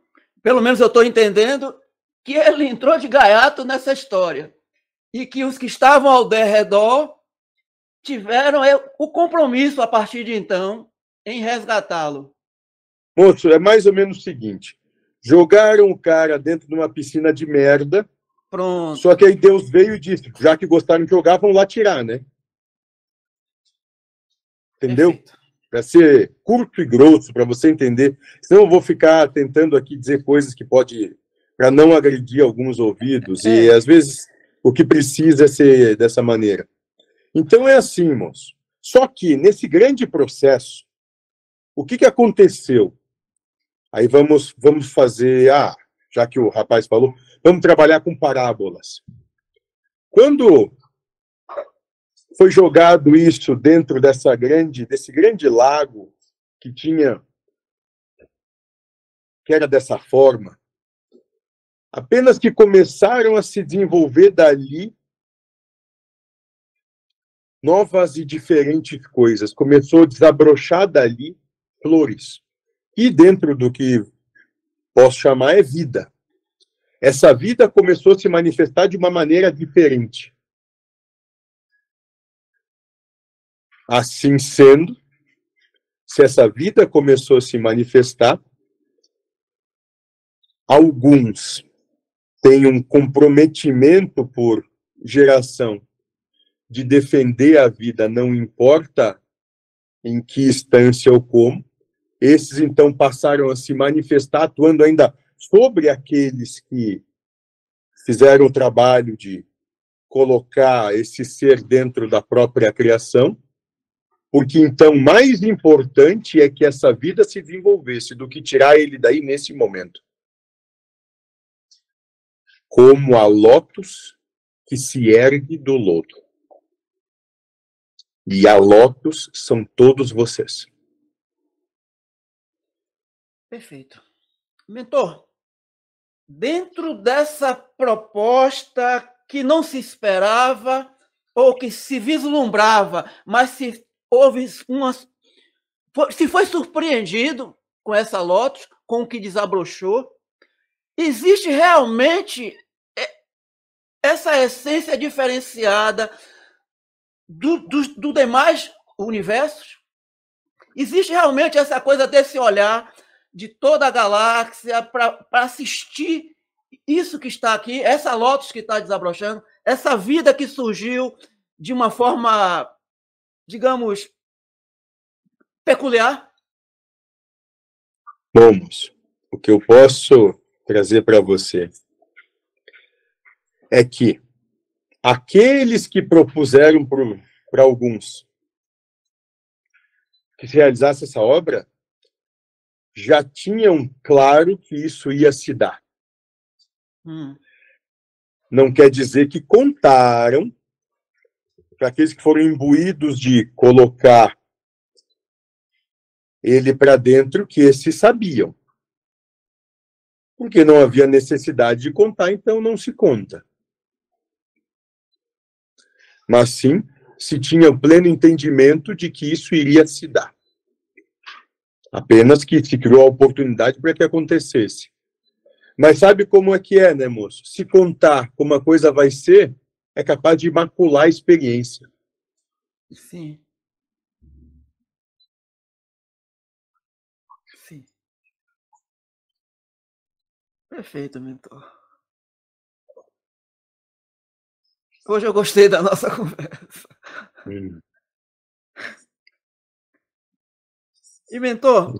pelo menos eu estou entendendo, que ele entrou de gaiato nessa história. E que os que estavam ao redor tiveram o compromisso, a partir de então, em resgatá-lo. Moço, é mais ou menos o seguinte: jogaram o cara dentro de uma piscina de merda. Pronto. Só que aí Deus veio e disse: já que gostaram de jogar, vão lá tirar, né? entendeu? Para ser curto e grosso, para você entender. Senão eu vou ficar tentando aqui dizer coisas que pode para não agredir alguns ouvidos é. e às vezes o que precisa é ser dessa maneira. Então é assim, moço. Só que nesse grande processo, o que, que aconteceu? Aí vamos vamos fazer, ah, já que o rapaz falou, vamos trabalhar com parábolas. Quando foi jogado isso dentro dessa grande, desse grande lago que tinha, que era dessa forma, apenas que começaram a se desenvolver dali novas e diferentes coisas. Começou a desabrochar dali flores. E dentro do que posso chamar é vida. Essa vida começou a se manifestar de uma maneira diferente. Assim sendo, se essa vida começou a se manifestar, alguns têm um comprometimento por geração de defender a vida, não importa em que instância ou como. Esses, então, passaram a se manifestar, atuando ainda sobre aqueles que fizeram o trabalho de colocar esse ser dentro da própria criação porque então mais importante é que essa vida se desenvolvesse do que tirar ele daí nesse momento. Como a lótus que se ergue do lodo. E a lótus são todos vocês. Perfeito. Mentor, dentro dessa proposta que não se esperava ou que se vislumbrava, mas se houve uma. Se foi surpreendido com essa Lotus, com o que desabrochou, existe realmente essa essência diferenciada do, do, do demais universos? Existe realmente essa coisa desse olhar de toda a galáxia para assistir isso que está aqui, essa Lotus que está desabrochando, essa vida que surgiu de uma forma digamos, peculiar? Vamos. O que eu posso trazer para você é que aqueles que propuseram para alguns que se realizasse essa obra já tinham claro que isso ia se dar. Hum. Não quer dizer que contaram para aqueles que foram imbuídos de colocar ele para dentro, que esses sabiam. Porque não havia necessidade de contar, então não se conta. Mas sim, se tinha pleno entendimento de que isso iria se dar. Apenas que se criou a oportunidade para que acontecesse. Mas sabe como é que é, né, moço? Se contar como a coisa vai ser, é capaz de macular a experiência. Sim. Sim. Perfeito, mentor. Hoje eu gostei da nossa conversa. Hum. E, mentor,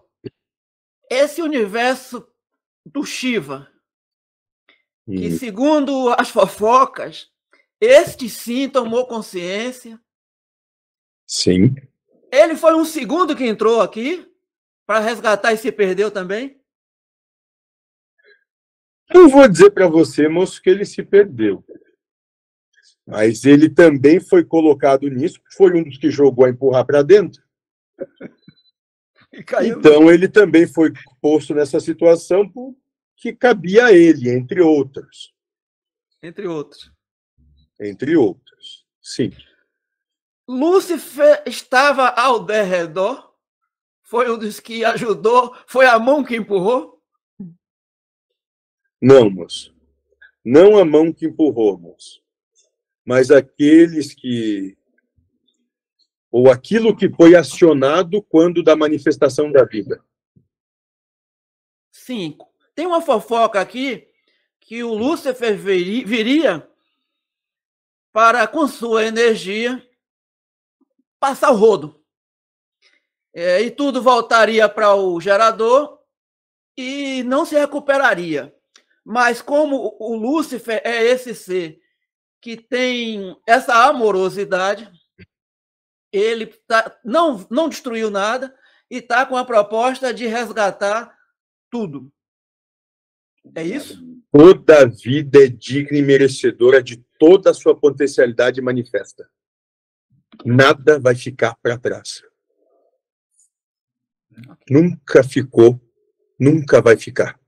esse universo do Shiva, que hum. segundo as fofocas, este sim tomou consciência. Sim. Ele foi um segundo que entrou aqui para resgatar e se perdeu também? Não vou dizer para você, moço, que ele se perdeu. Mas ele também foi colocado nisso, foi um dos que jogou a empurrar para dentro. Então ele também foi posto nessa situação que cabia a ele, entre outros. Entre outros entre outros. Sim. Lúcifer estava ao derredor? Foi um dos que ajudou? Foi a mão que empurrou? Não, moço. Não a mão que empurrou, moço. Mas aqueles que. Ou aquilo que foi acionado quando da manifestação da vida. Cinco. Tem uma fofoca aqui que o Lúcifer viria para, com sua energia, passar o rodo. é, e tudo voltaria para o gerador e não se recuperaria. Mas como o Lúcifer é esse ser que tem essa amorosidade, ele tá, não, não destruiu nada e está com a proposta de resgatar tudo. É isso? Toda vida é digna e merecedora de toda a sua potencialidade manifesta. Nada vai ficar para trás. Nunca ficou, nunca vai ficar.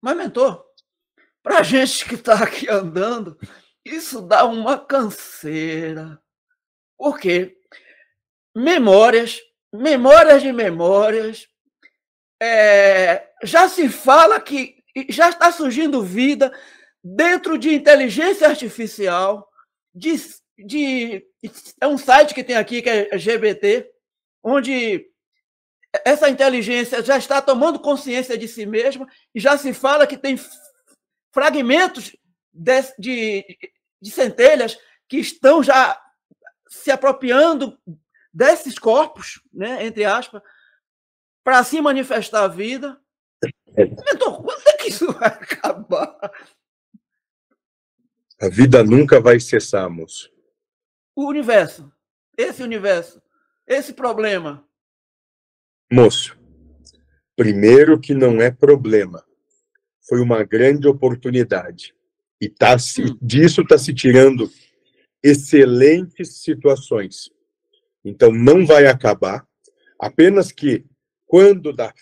Mas, mentor, para gente que está aqui andando, isso dá uma canseira. Por quê? Memórias, memórias de memórias. É, já se fala que já está surgindo vida dentro de inteligência artificial, de, de, é um site que tem aqui que é GBT, onde essa inteligência já está tomando consciência de si mesma e já se fala que tem fragmentos de, de, de centelhas que estão já se apropriando desses corpos, né, entre aspas, para se manifestar a vida. Então, quando é que isso vai acabar? A vida nunca vai cessar, moço. O universo, esse universo, esse problema, Moço, primeiro que não é problema. Foi uma grande oportunidade. E tá se, hum. disso está se tirando excelentes situações. Então, não vai acabar. Apenas que, quando da,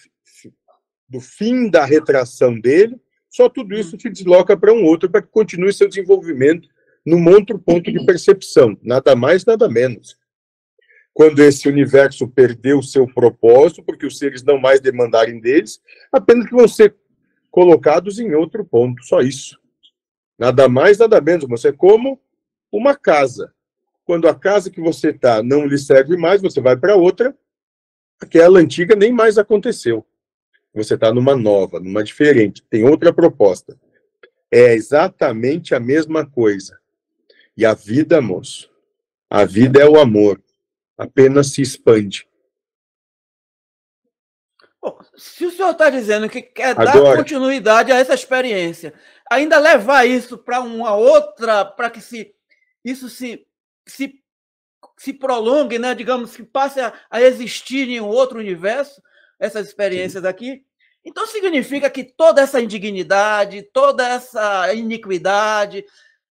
do fim da retração dele, só tudo isso hum. se desloca para um outro para que continue seu desenvolvimento num outro ponto de percepção. Nada mais, nada menos quando esse universo perdeu o seu propósito, porque os seres não mais demandarem deles, apenas que vão ser colocados em outro ponto, só isso. Nada mais, nada menos. Você é como uma casa. Quando a casa que você está não lhe serve mais, você vai para outra, aquela antiga nem mais aconteceu. Você está numa nova, numa diferente, tem outra proposta. É exatamente a mesma coisa. E a vida, moço, a vida é o amor apenas se expande. Bom, se o senhor está dizendo que quer Agora, dar continuidade a essa experiência, ainda levar isso para uma outra, para que se, isso se, se, se prolongue, né? digamos, que passe a, a existir em um outro universo, essas experiências sim. aqui, então significa que toda essa indignidade, toda essa iniquidade,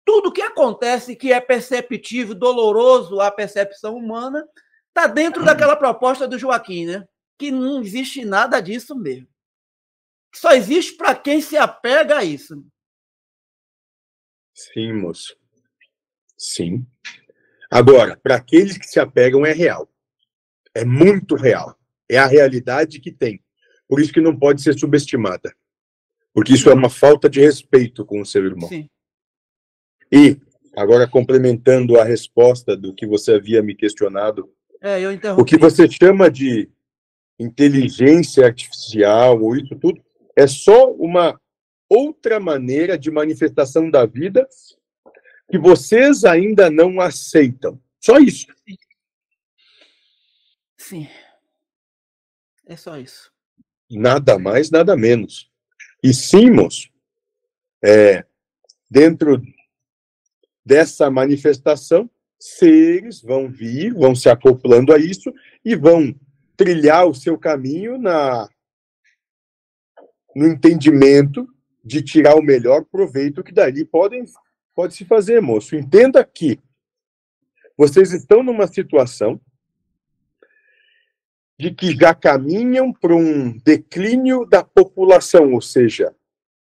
tudo que acontece que é perceptível, doloroso à percepção humana, está dentro daquela proposta do Joaquim, né? Que não existe nada disso mesmo. Só existe para quem se apega a isso. Sim, moço. Sim. Agora, para aqueles que se apegam, é real. É muito real. É a realidade que tem. Por isso que não pode ser subestimada. Porque isso é uma falta de respeito com o seu irmão. Sim. E, agora complementando a resposta do que você havia me questionado, é, o que você chama de inteligência artificial ou isso tudo é só uma outra maneira de manifestação da vida que vocês ainda não aceitam. Só isso. Sim. É só isso. Nada mais, nada menos. E sim, moço, é, dentro dessa manifestação, seres vão vir, vão se acoplando a isso e vão trilhar o seu caminho na no entendimento de tirar o melhor proveito que dali podem pode se fazer, moço. Entenda que vocês estão numa situação de que já caminham para um declínio da população, ou seja,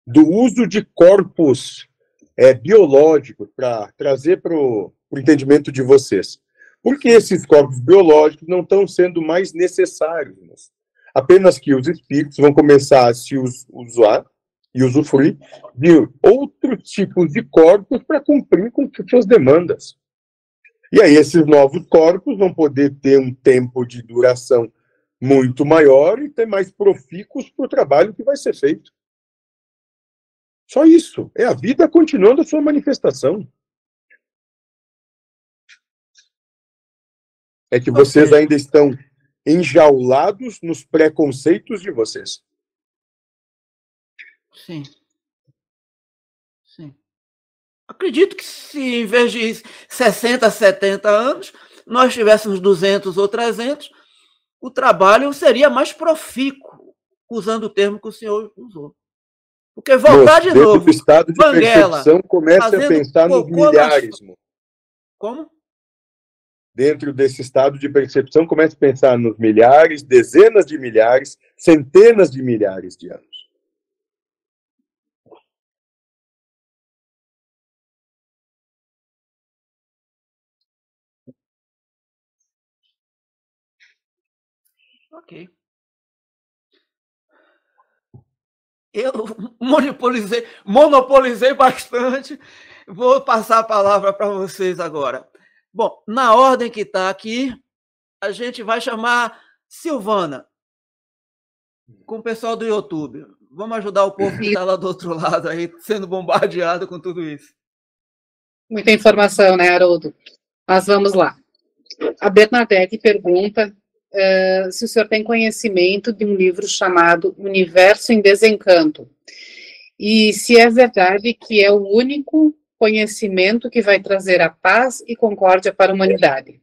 do uso de corpos é, biológicos para trazer para o entendimento de vocês. Porque esses corpos biológicos não estão sendo mais necessários. Apenas que os espíritos vão começar a se usar e usufruir de outros tipos de corpos para cumprir com suas demandas. E aí esses novos corpos vão poder ter um tempo de duração muito maior e ter mais profícuos para o trabalho que vai ser feito. Só isso. É a vida continuando a sua manifestação. É que vocês ainda estão enjaulados nos preconceitos de vocês. Sim. Sim. Acredito que se em vez de 60, 70 anos, nós tivéssemos 200 ou 300, o trabalho seria mais profícuo, usando o termo que o senhor usou. Porque voltar de dentro novo. do estado de Banguela, percepção, começa a pensar nos nas- milhares. mo. Como? Dentro desse estado de percepção, começa a pensar nos milhares, dezenas de milhares, centenas de milhares de anos. Ok. Eu monopolizei, monopolizei bastante. Vou passar a palavra para vocês agora. Bom, na ordem que está aqui, a gente vai chamar Silvana, com o pessoal do YouTube. Vamos ajudar o povo que está lá do outro lado aí, sendo bombardeado com tudo isso. Muita informação, né, Haroldo? Mas vamos lá. A Bernadette pergunta eh, se o senhor tem conhecimento de um livro chamado Universo em Desencanto. E se é verdade que é o único conhecimento que vai trazer a paz e concórdia para a humanidade.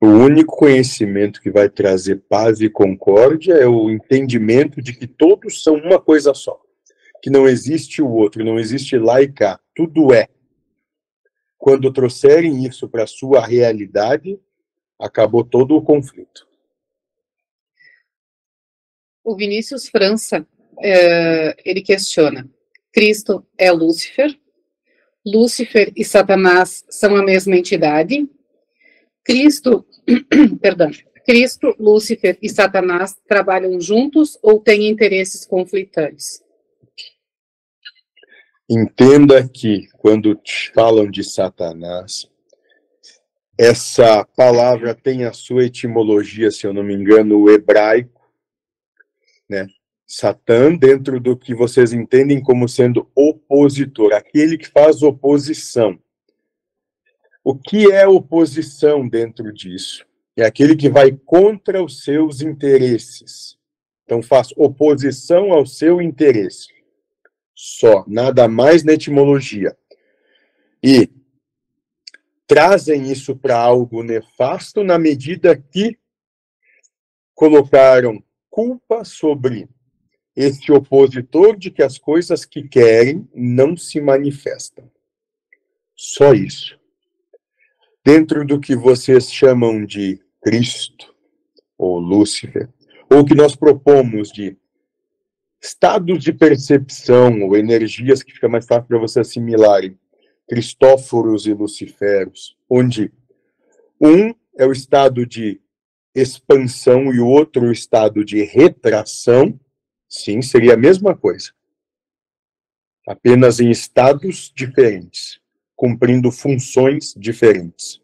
O único conhecimento que vai trazer paz e concórdia é o entendimento de que todos são uma coisa só. Que não existe o outro, não existe lá e cá. Tudo é. Quando trouxerem isso para a sua realidade, acabou todo o conflito. O Vinícius França, eh, ele questiona: Cristo é Lúcifer? Lúcifer e Satanás são a mesma entidade? Cristo, perdão, Cristo, Lúcifer e Satanás trabalham juntos ou têm interesses conflitantes? Entenda que quando falam de Satanás, essa palavra tem a sua etimologia, se eu não me engano, o hebraico, né? Satã, dentro do que vocês entendem como sendo opositor, aquele que faz oposição. O que é oposição dentro disso? É aquele que vai contra os seus interesses. Então faz oposição ao seu interesse. Só, nada mais na etimologia. E trazem isso para algo nefasto na medida que colocaram culpa sobre esse opositor de que as coisas que querem não se manifestam. Só isso. Dentro do que vocês chamam de Cristo, ou Lúcifer, ou que nós propomos de estados de percepção, ou energias que fica mais fácil para você assimilarem, Cristóforos e Luciferos, onde um é o estado de expansão e o outro o estado de retração, sim, seria a mesma coisa. Apenas em estados diferentes, cumprindo funções diferentes.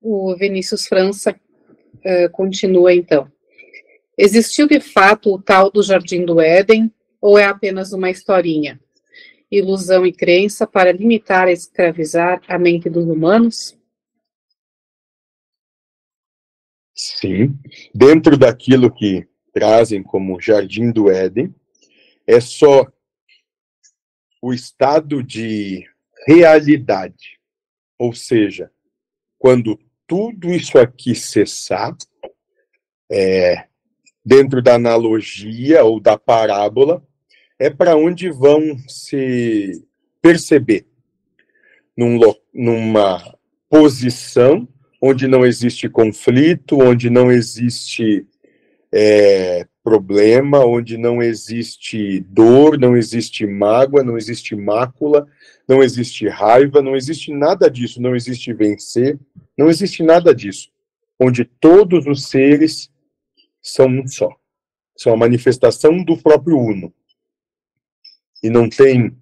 O Vinícius França eh, continua então. Existiu de fato o tal do Jardim do Éden ou é apenas uma historinha? Ilusão e crença para limitar e escravizar a mente dos humanos? Sim, dentro daquilo que trazem como Jardim do Éden, é só o estado de realidade. Ou seja, quando tudo isso aqui cessar, é, dentro da analogia ou da parábola, é para onde vão se perceber num, numa posição onde não existe conflito, onde não existe é, problema, onde não existe dor, não existe mágoa, não existe mácula, não existe raiva, não existe nada disso, não existe vencer, não existe nada disso. Onde todos os seres são um só. São a manifestação do próprio Uno. E não tem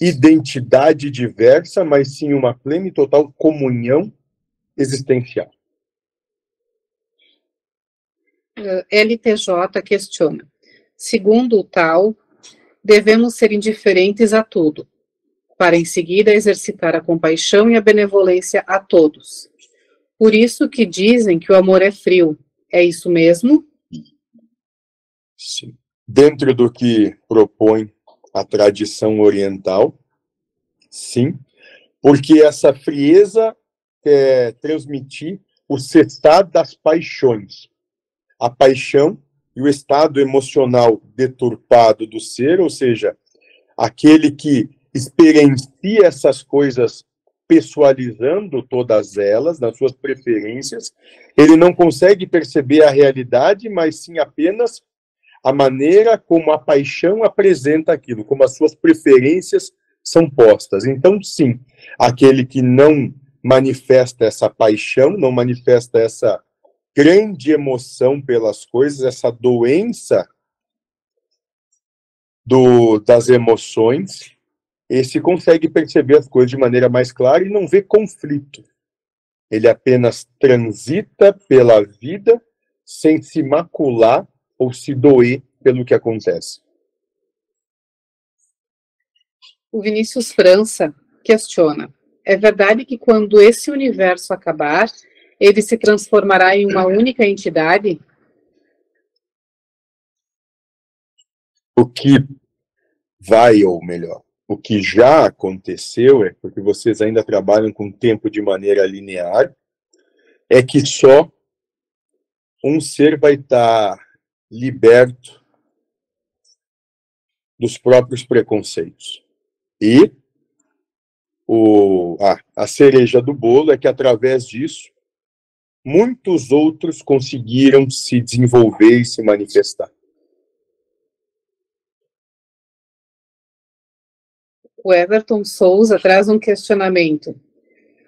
identidade diversa, mas sim uma plena e total comunhão existencial. uh, LTJ questiona. Segundo o tal, devemos ser indiferentes a tudo, para em seguida exercitar a compaixão e a benevolência a todos. Por isso que dizem que o amor é frio. É isso mesmo? Sim. Dentro do que propõe a tradição oriental, sim, porque essa frieza quer transmitir o cessar das paixões. A paixão e o estado emocional deturpado do ser, ou seja, aquele que experiencia essas coisas pessoalizando todas elas, nas suas preferências, ele não consegue perceber a realidade, mas sim apenas a maneira como a paixão apresenta aquilo, como as suas preferências são postas. Então, sim, aquele que não manifesta essa paixão, não manifesta essa grande emoção pelas coisas, essa doença do, das emoções, esse consegue perceber as coisas de maneira mais clara e não vê conflito. Ele apenas transita pela vida sem se macular ou se doer pelo que acontece. O Vinícius França questiona: é verdade que quando esse universo acabar, ele se transformará em uma única entidade? O que vai, ou melhor, o que já aconteceu, é porque vocês ainda trabalham com tempo de maneira linear, é que só um ser vai estar liberto dos próprios preconceitos. E o, a, a cereja do bolo é que, através disso, muitos outros conseguiram se desenvolver e se manifestar. O Everton Souza traz um questionamento.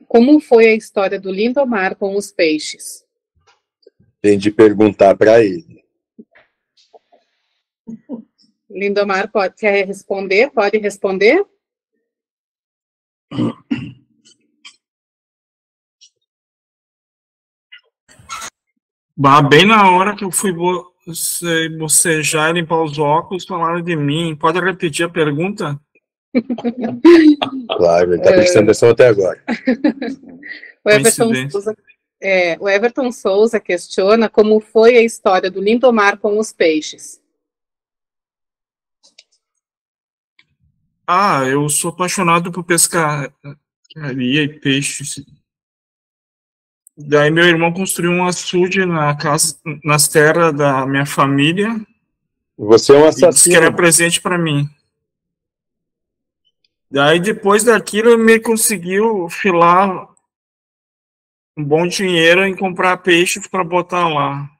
Como foi a história do Lindomar com os peixes? Tem de perguntar para ele. Lindomar pode, quer responder? Pode responder? Bah, bem na hora que eu fui bocejar e limpar os óculos, falaram de mim. Pode repetir a pergunta? Claro, ele está prestando atenção até agora. o, Everton Souza, é, o Everton Souza questiona como foi a história do Lindomar com os peixes. Ah, eu sou apaixonado por pescaria e peixes. Daí meu irmão construiu um açude na casa, nas terras da minha família. Você é um assassino. Disse que era presente para mim. Daí depois daquilo ele me conseguiu filar um bom dinheiro em comprar peixes para botar lá.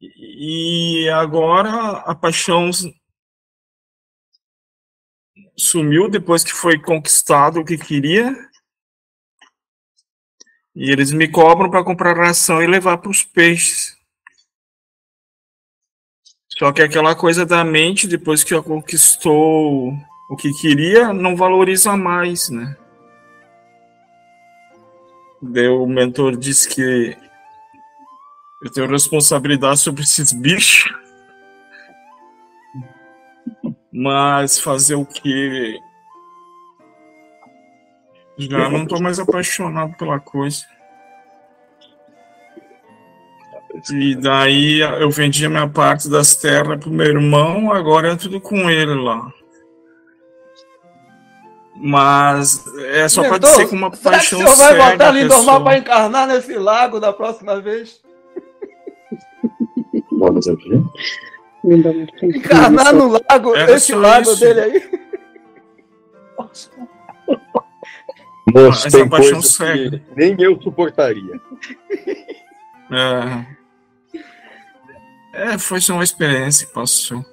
E agora a paixão sumiu depois que foi conquistado o que queria. E eles me cobram para comprar ração e levar para os peixes. Só que aquela coisa da mente, depois que conquistou o que queria, não valoriza mais, né? Daí o mentor disse que eu tenho responsabilidade sobre esses bichos. Mas fazer o que? Já não tô mais apaixonado pela coisa. E daí eu vendi a minha parte das terras pro meu irmão, agora é tudo com ele lá. Mas é só para dizer com uma paixão séria. O senhor vai botar ali normal para encarnar nesse lago da próxima vez? Vamos aqui. Encarnar no lago, Era esse lago isso. dele aí. Moço, tem coisas que nem eu suportaria. É. é, foi só uma experiência que passou.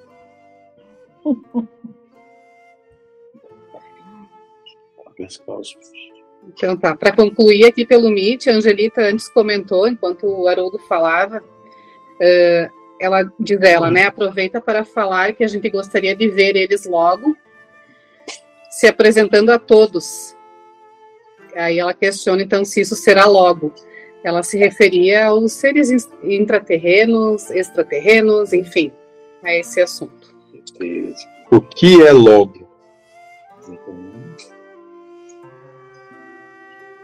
Então tá, para concluir aqui pelo Meet, a Angelita antes comentou, enquanto o Haroldo falava, uh, ela diz ela, né? Aproveita para falar que a gente gostaria de ver eles logo se apresentando a todos. Aí ela questiona então se isso será logo. Ela se referia aos seres intraterrenos, extraterrenos, enfim, a esse assunto. O que é logo?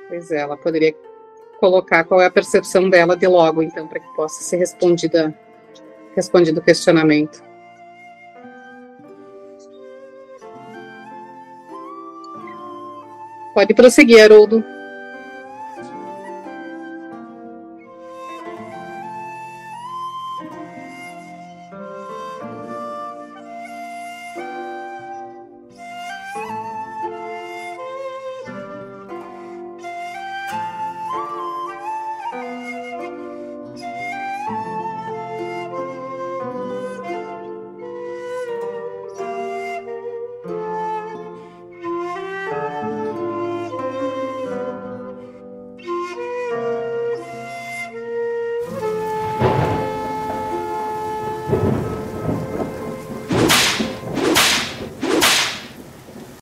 Pois é, ela poderia colocar qual é a percepção dela de logo, então, para que possa ser respondida, respondido o questionamento. Pode prosseguir, Haroldo.